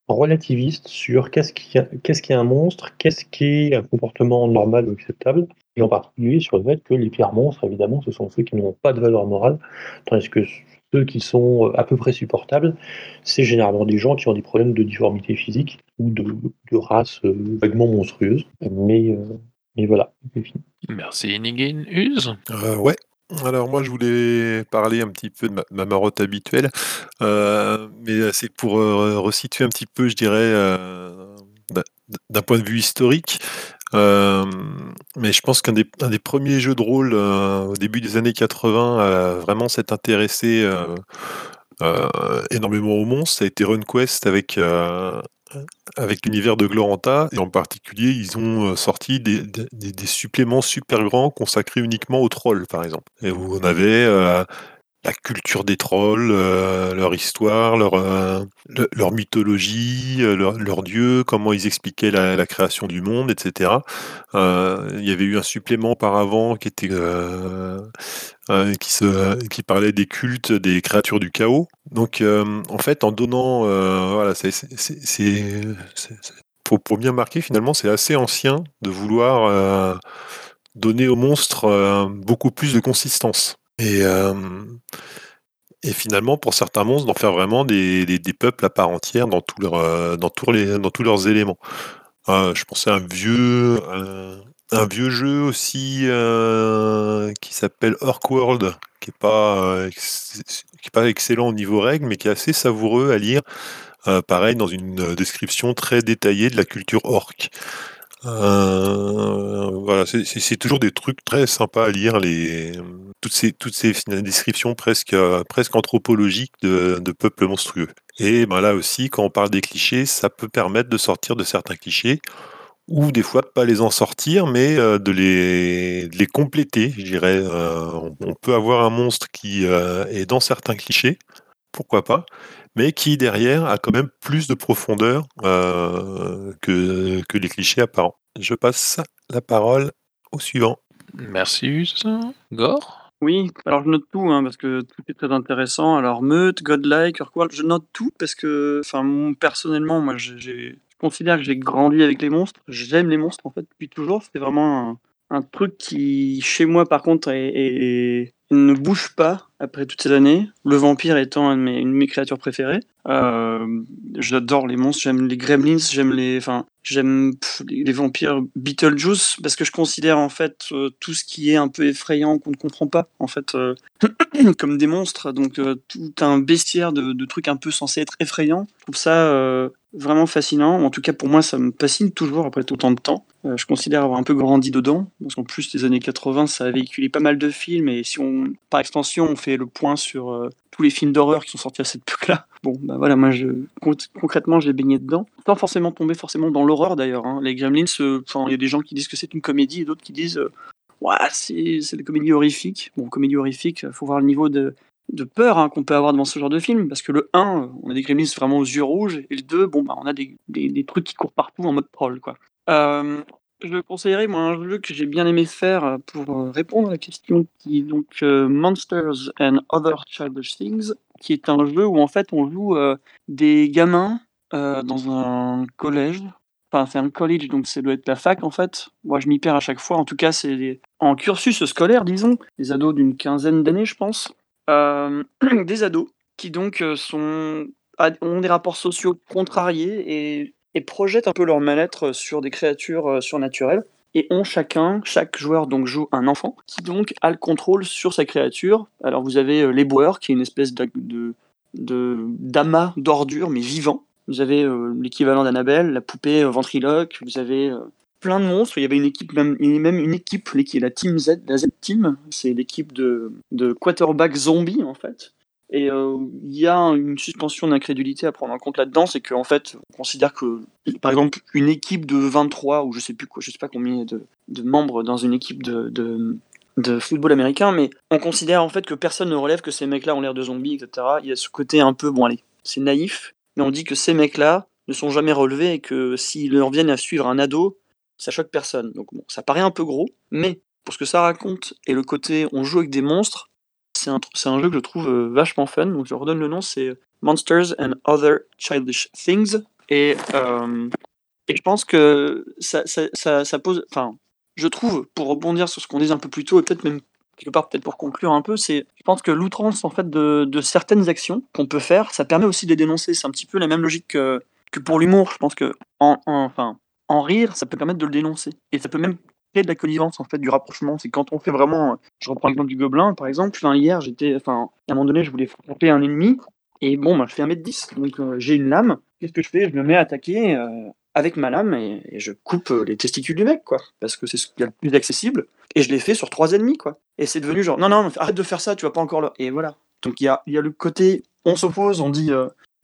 relativiste sur qu'est-ce qu'est-ce qui est un monstre, qu'est-ce qui est un comportement normal ou acceptable, et en particulier sur le fait que les pires monstres, évidemment, ce sont ceux qui n'ont pas de valeur morale, tandis que ceux qui sont à peu près supportables, c'est généralement des gens qui ont des problèmes de difformité physique ou de, de race euh, vaguement monstrueuse. Mais, euh, mais voilà, c'est fini. Merci Nigin. Use Euh, ouais. Alors moi je voulais parler un petit peu de ma, ma marotte habituelle, euh, mais c'est pour euh, resituer un petit peu, je dirais, euh, d'un point de vue historique. Euh, mais je pense qu'un des, premiers jeux de rôle euh, au début des années 80 à vraiment s'être intéressé euh, énormément aux monstres, ça a été RunQuest avec avec l'univers de Gloranta, et en particulier, ils ont sorti des, des- des- suppléments super grands consacrés uniquement aux trolls, par exemple. Et où on avait la culture des trolls, euh, leur histoire, leur, euh, mythologie, euh, leur, leur dieu, comment ils expliquaient la, création du monde, etc. Il y avait eu un supplément auparavant qui qui, parlait des cultes des créatures du chaos. Donc, en fait, en donnant, voilà, c'est, pour, pour bien marquer, finalement, c'est assez ancien de vouloir donner aux monstres beaucoup plus de consistance. Et, finalement, pour certains monstres, d'en faire vraiment des, peuples à part entière dans, tous leurs éléments. Euh, je pensais à un vieux, un, vieux jeu aussi euh, qui s'appelle Orkworld, qui est pas, euh, pas excellent au niveau règles, mais qui est assez savoureux à lire. Pareil, dans une description très détaillée de la culture orque. Euh, voilà, c'est- toujours des trucs très sympas à lire, les, toutes ces, descriptions presque, euh, anthropologiques de, peuples monstrueux. Et ben là aussi, quand on parle des clichés, ça peut permettre de sortir de certains clichés, ou des fois de pas les en sortir, mais euh, de, les, compléter, je dirais. On, peut avoir un monstre qui est dans certains clichés, pourquoi pas, mais qui derrière a quand même plus de profondeur euh, que, que les clichés apparents. Je passe la parole au suivant. Merci. Gore? Oui, alors je note tout hein, parce que tout est très intéressant. Alors Meute, Godlike, Urquell, je note tout parce que, enfin, personnellement, moi, j'ai- je considère que j'ai grandi avec les monstres. J'aime les monstres en fait depuis toujours. C'était vraiment un, un truc qui, chez moi, par contre, est, est- ne bouge pas après toutes ces années. Le vampire étant une de mes créatures préférées. Euh, J'adore les monstres. J'aime les gremlins. J'aime les, enfin, j'aime les, vampires Beetlejuice parce que je considère en fait euh, tout ce qui est un peu effrayant qu'on ne comprend pas en fait euh, comme des monstres. Donc tout un bestiaire de, trucs un peu censés être effrayants. Je trouve ça vraiment fascinant. En tout cas pour moi ça me fascine toujours après autant de temps. Je considère avoir un peu grandi dedans parce qu'en plus les années 80 ça a véhiculé pas mal de films et si on par extension on fait le point sur euh, tous les films d'horreur qui sont sortis à cette époque-là. Bon, bah voilà, moi, je, con- concrètement, j'ai baigné dedans. Sans forcément tomber forcément dans l'horreur, d'ailleurs. hein. Les Gremlins, euh, il y a des gens qui disent que c'est une comédie et d'autres qui disent euh, Ouais, c'est c'est des comédies horrifiques. Bon, comédie horrifique, faut voir le niveau de, de peur hein, qu'on peut avoir devant ce genre de film. Parce que le 1, euh, on a des Gremlins vraiment aux yeux rouges. Et le 2, bon, bah, on a des, des, des trucs qui courent partout en mode troll, quoi. Euh, je conseillerais moi un jeu que j'ai bien aimé faire euh, pour euh, répondre à la question qui est donc euh, Monsters and Other Childish Things, qui est un jeu où en fait on joue des gamins dans un collège. Enfin, c'est un college, donc ça doit être la fac en fait. Moi, je m'y perds à chaque fois. En tout cas, c'est en cursus scolaire, disons, des ados d'une quinzaine d'années, je pense. Des ados qui donc ont des rapports sociaux contrariés et, et projettent un peu leur mal-être sur des créatures euh, surnaturelles et ont chacun, chaque joueur donc joue un enfant qui donc a le contrôle sur sa créature. Alors vous avez euh, l'éboueur qui est une espèce de d'amas d'ordures mais vivant. Vous avez euh, l'équivalent d'Annabelle, la poupée ventriloque. Vous avez plein de monstres. Il y avait une équipe même, une équipe la Team Z, la Z Team. C'est l'équipe de, de quarterback zombies en fait. Et euh, il y a une suspension d'incrédulité à prendre en compte là-dedans, c'est qu'en fait, on considère que, par exemple, une équipe de 23 ou je sais plus quoi, je sais pas combien de, membres dans une équipe de, de, de football américain, mais on considère en fait que personne ne relève que ces mecs-là ont l'air de zombies, etc. Il y a ce côté un peu, bon allez, c'est naïf, mais on dit que ces mecs-là ne sont jamais relevés et que s'ils leur viennent à suivre un ado, ça choque personne. Donc bon, ça paraît un peu gros, mais pour ce que ça raconte et le côté on joue avec des monstres, c'est un, un jeu que je trouve euh, vachement fun. Donc je redonne le nom, c'est Monsters and Other Childish Things. Et, euh, et je pense que ça, ça, ça, ça pose. Enfin, je trouve, pour rebondir sur ce qu'on disait un peu plus tôt, et peut-être même quelque part, peut-être pour conclure un peu, c'est. Je pense que l'outrance en fait de, de certaines actions qu'on peut faire, ça permet aussi de les dénoncer. C'est un petit peu la même logique que, que pour l'humour. Je pense que en, en- enfin, en rire, ça peut permettre de le dénoncer. Et ça peut même de la connivence, en fait, du rapprochement. C'est quand on fait vraiment. Je reprends l'exemple du gobelin, par exemple. Hier, j'étais. Enfin, à un moment donné, je voulais frapper un ennemi. Et bon, bah, je fais 1m10. Donc, euh, j'ai une lame. Qu'est-ce que je fais? Je me mets à attaquer euh, avec ma lame et, je coupe euh, les testicules du mec, quoi. Parce que c'est ce qu'il y a le plus accessible. Et je l'ai fait sur trois ennemis, quoi. Et c'est devenu genre, non, non, arrête de faire ça, tu vas pas encore là. Et voilà. Donc, il y a, y a le côté, on s'oppose, on dit,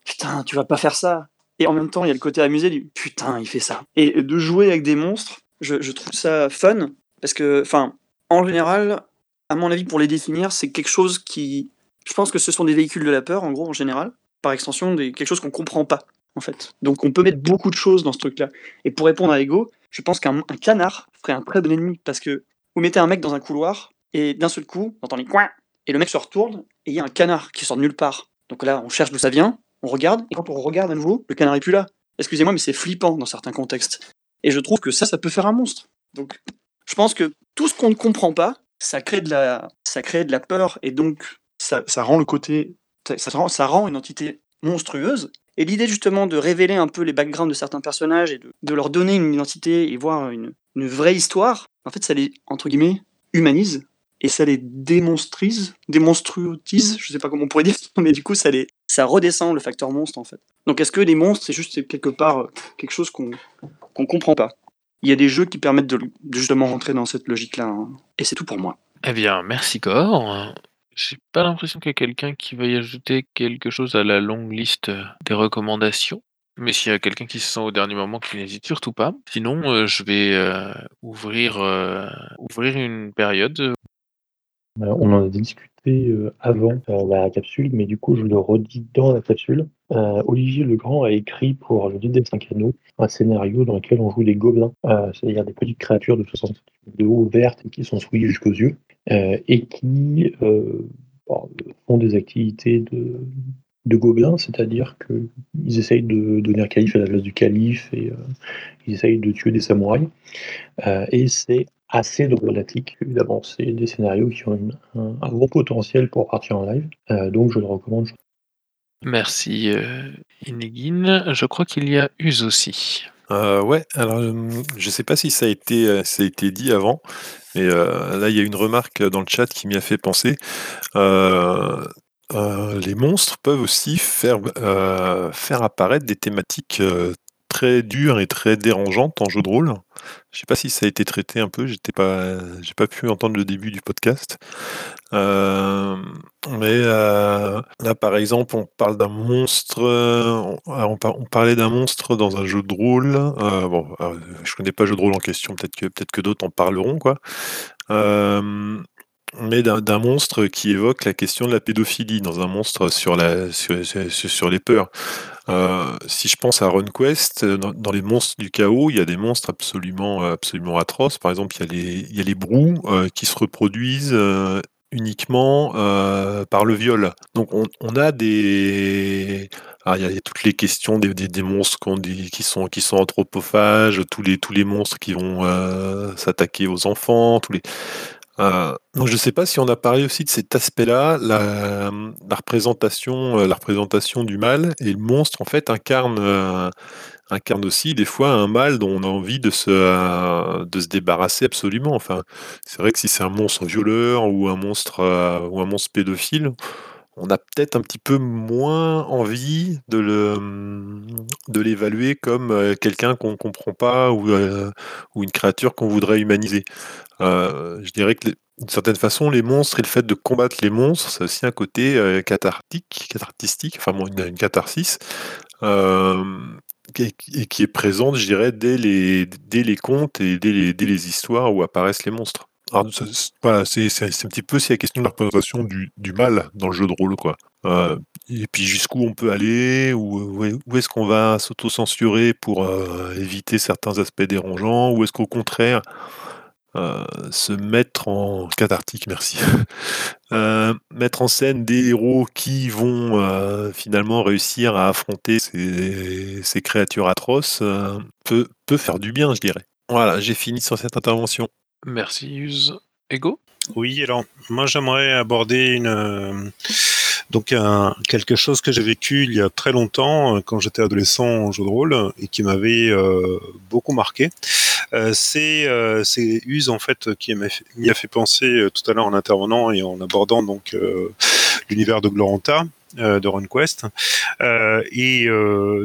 putain, tu vas pas faire ça. Et en même temps, il y a le côté amusé du putain, il fait ça. Et de jouer avec des monstres, je, trouve ça fun parce que, enfin, en général, à mon avis, pour les définir, c'est quelque chose qui. Je pense que ce sont des véhicules de la peur, en gros, en général. Par extension, quelque chose qu'on comprend pas, en fait. Donc on peut mettre beaucoup de choses dans ce truc-là. Et pour répondre à Ego, je pense qu'un un canard ferait un très bon ennemi parce que vous mettez un mec dans un couloir et d'un seul coup, on entend les coins et le mec se retourne et il y a un canard qui sort de nulle part. Donc là, on cherche d'où ça vient, on regarde et quand on regarde à nouveau, le canard est plus là. Excusez-moi, mais c'est flippant dans certains contextes. Et je trouve que ça, ça peut faire un monstre. Donc, je pense que tout ce qu'on ne comprend pas, ça crée de la, ça crée de la peur et donc ça, ça rend le côté, ça, rend, ça rend une entité monstrueuse. Et l'idée justement de révéler un peu les backgrounds de certains personnages et de, leur donner une identité et voir une, une vraie histoire, en fait, ça les entre guillemets humanise et ça les démonstrise, démonstruotise, je sais pas comment on pourrait dire, mais du coup ça les, ça redescend le facteur monstre en fait. Donc est-ce que les monstres c'est juste quelque part euh, quelque chose qu'on qu'on comprend pas? Il y a des jeux qui permettent de, de justement rentrer dans cette logique-là, hein. et c'est tout pour moi. Eh bien, merci Cor. J'ai pas l'impression qu'il y a quelqu'un qui va y ajouter quelque chose à la longue liste euh, des recommandations. Mais s'il y a quelqu'un qui se sent au dernier moment, qui n'hésite surtout pas. Sinon, euh, je vais ouvrir, ouvrir une période. Euh, on en a discuté euh, avant la capsule, mais du coup, je le redis dans la capsule. Euh, Olivier Legrand a écrit pour le guide des 5 anneaux un scénario dans lequel on joue des gobelins, c'est-à-dire des petites créatures de 60 cm de haut, vertes et qui sont souillées jusqu'aux yeux, et qui font des activités de, de gobelins, c'est-à-dire qu'ils essayent de devenir calife à la place du calife et euh, ils essayent de tuer des samouraïs. Euh, et c'est assez drôlatique, évidemment. C'est des scénarios qui ont une- un, un gros potentiel pour partir en live, Euh, donc je le recommande. Merci euh, Inegin. Je crois qu'il y a Use aussi. Euh, ouais, alors je sais pas si ça a été, ça a été dit avant, mais euh, là il y a une remarque dans le chat qui m'y a fait penser. Euh, euh, les monstres peuvent aussi faire, euh, faire apparaître des thématiques euh, très dures et très dérangeantes en jeu de rôle. Je sais pas si ça a été traité un peu, j'étais pas, pas pu entendre le début du podcast. Mais là, par exemple, on parle d'un monstre. on, parlait d'un monstre dans un jeu de rôle. euh, bon, je connais pas le jeu de rôle en question. Peut-être que peut-être que d'autres en parleront, quoi. Mais d'un monstre qui évoque la question de la pédophilie, dans un monstre sur la sur les peurs. Heu, si je pense à RunQuest, heu, dans dans les monstres du chaos, il y a des monstres absolument, heu, absolument atroces. Par exemple, il y a les il les brous, qui se reproduisent, uniquement, par le viol. Donc on on a des alors il y a il y a toutes les questions des des monstres dit qui sont qui sont anthropophages, tous les tous les monstres qui vont, s'attaquer aux enfants, tous les heu, donc je sais pas si on a parlé aussi de cet aspect-là, la, représentation, heu, la représentation du mal et le monstre en fait incarne, heu, incarne aussi des fois un mal dont on a envie de se, de se débarrasser absolument. Enfin, c'est vrai que si c'est un monstre violeur ou un monstre, ou un monstre pédophile, on a peut-être un petit peu moins envie de le, mmh, de l'évaluer comme, heu, quelqu'un qu'on comprend pas ou, heu, ou une créature qu'on voudrait humaniser. Heu, je dirais que d'une certaine façon, les monstres et le fait de combattre les monstres, c'est aussi un côté, cathartique, cathartistique, enfin bon, une catharsis, et qui est présente, je dirais, dès les contes et dès les histoires où apparaissent les monstres. C'est c'est c'est un petit peu aussi la question de la représentation du mal dans le jeu de rôle, quoi. Heu, et puis jusqu'où on peut aller, où où est où est-ce qu'on va s'auto-censurer pour, heu, éviter certains aspects dérangeants? Ou est-ce qu'au contraire, heu, se mettre en cathartique, merci. Mettre en scène des héros qui vont, finalement réussir à affronter ces créatures atroces, peut faire du bien, je dirais. Voilà, j'ai fini sur cette intervention. Merci Use. Ego? Oui, alors moi j'aimerais aborder une, heu, donc quelque chose que j'ai vécu il y a très longtemps, heu, quand j'étais adolescent en jeu de rôle et qui m'avait, heu, beaucoup marqué. C'est, c'est Use en fait qui m'y a fait penser, tout à l'heure en intervenant et en abordant donc, l'univers de Gloranta, de RunQuest. Et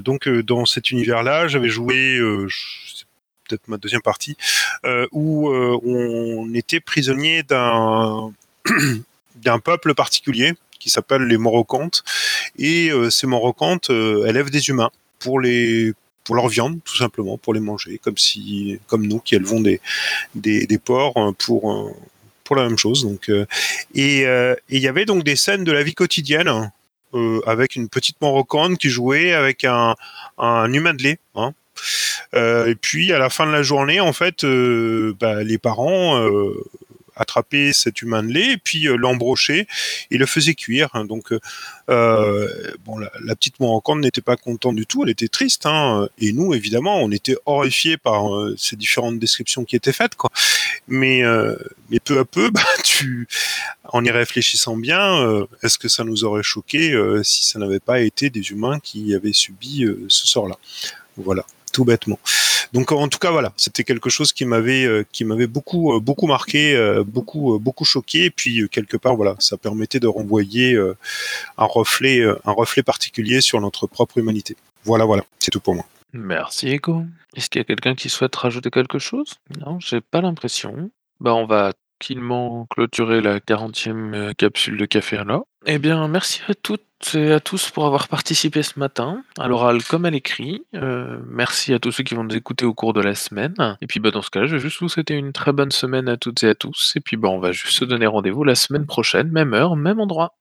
donc, dans cet univers-là, j'avais joué, peut-être ma 2e partie, heu, où, heu, on était prisonnier d'un d'un peuple particulier qui s'appelle les Morocantes et heu, ces Morocantes, élèvent des humains pour les pour leur viande, tout simplement, pour les manger, comme si comme nous qui élevons des des des porcs, pour, pour la même chose donc, et il y avait donc des scènes de la vie quotidienne, heu, avec une petite Morocante qui jouait avec un un humain de lait, hein. Heu, et puis à la fin de la journée, en fait, heu, bah, les parents, heu, attrapaient cet humain de lait et puis, l'embrochaient et le faisaient cuire, hein. Donc, bon la petite Morocante n'était pas contente du tout, elle était triste, hein, et nous évidemment, on était horrifiés par, ces différentes descriptions qui étaient faites. Mais, mais peu à peu, bah, en y réfléchissant bien, est-ce que ça nous aurait choqués, heu, si ça n'avait pas été des humains qui avaient subi, ce sort-là? Voilà, bêtement. Donc en tout cas, voilà, c'était quelque chose qui m'avait, heu, qui m'avait beaucoup, heu, beaucoup marqué, heu, beaucoup, beaucoup choqué et puis, quelque part, voilà, ça permettait de renvoyer, un reflet, un reflet particulier sur notre propre humanité. Voilà, voilà, c'est tout pour moi. Merci Ego. Est-ce qu'il y a quelqu'un qui souhaite rajouter quelque chose? Non, j'ai pas l'impression. Bah, on va tranquillement clôturer la 40e, heu, capsule de café là. Eh bien, merci à toutes et à tous pour avoir participé ce matin, à l'oral comme à l'écrit. Heu, merci à tous ceux qui vont nous écouter au cours de la semaine et puis, bah, dans ce cas-là, je vais juste vous souhaiter une très bonne semaine à toutes et à tous et puis, bah, on va juste se donner rendez-vous la semaine prochaine, même heure, même endroit.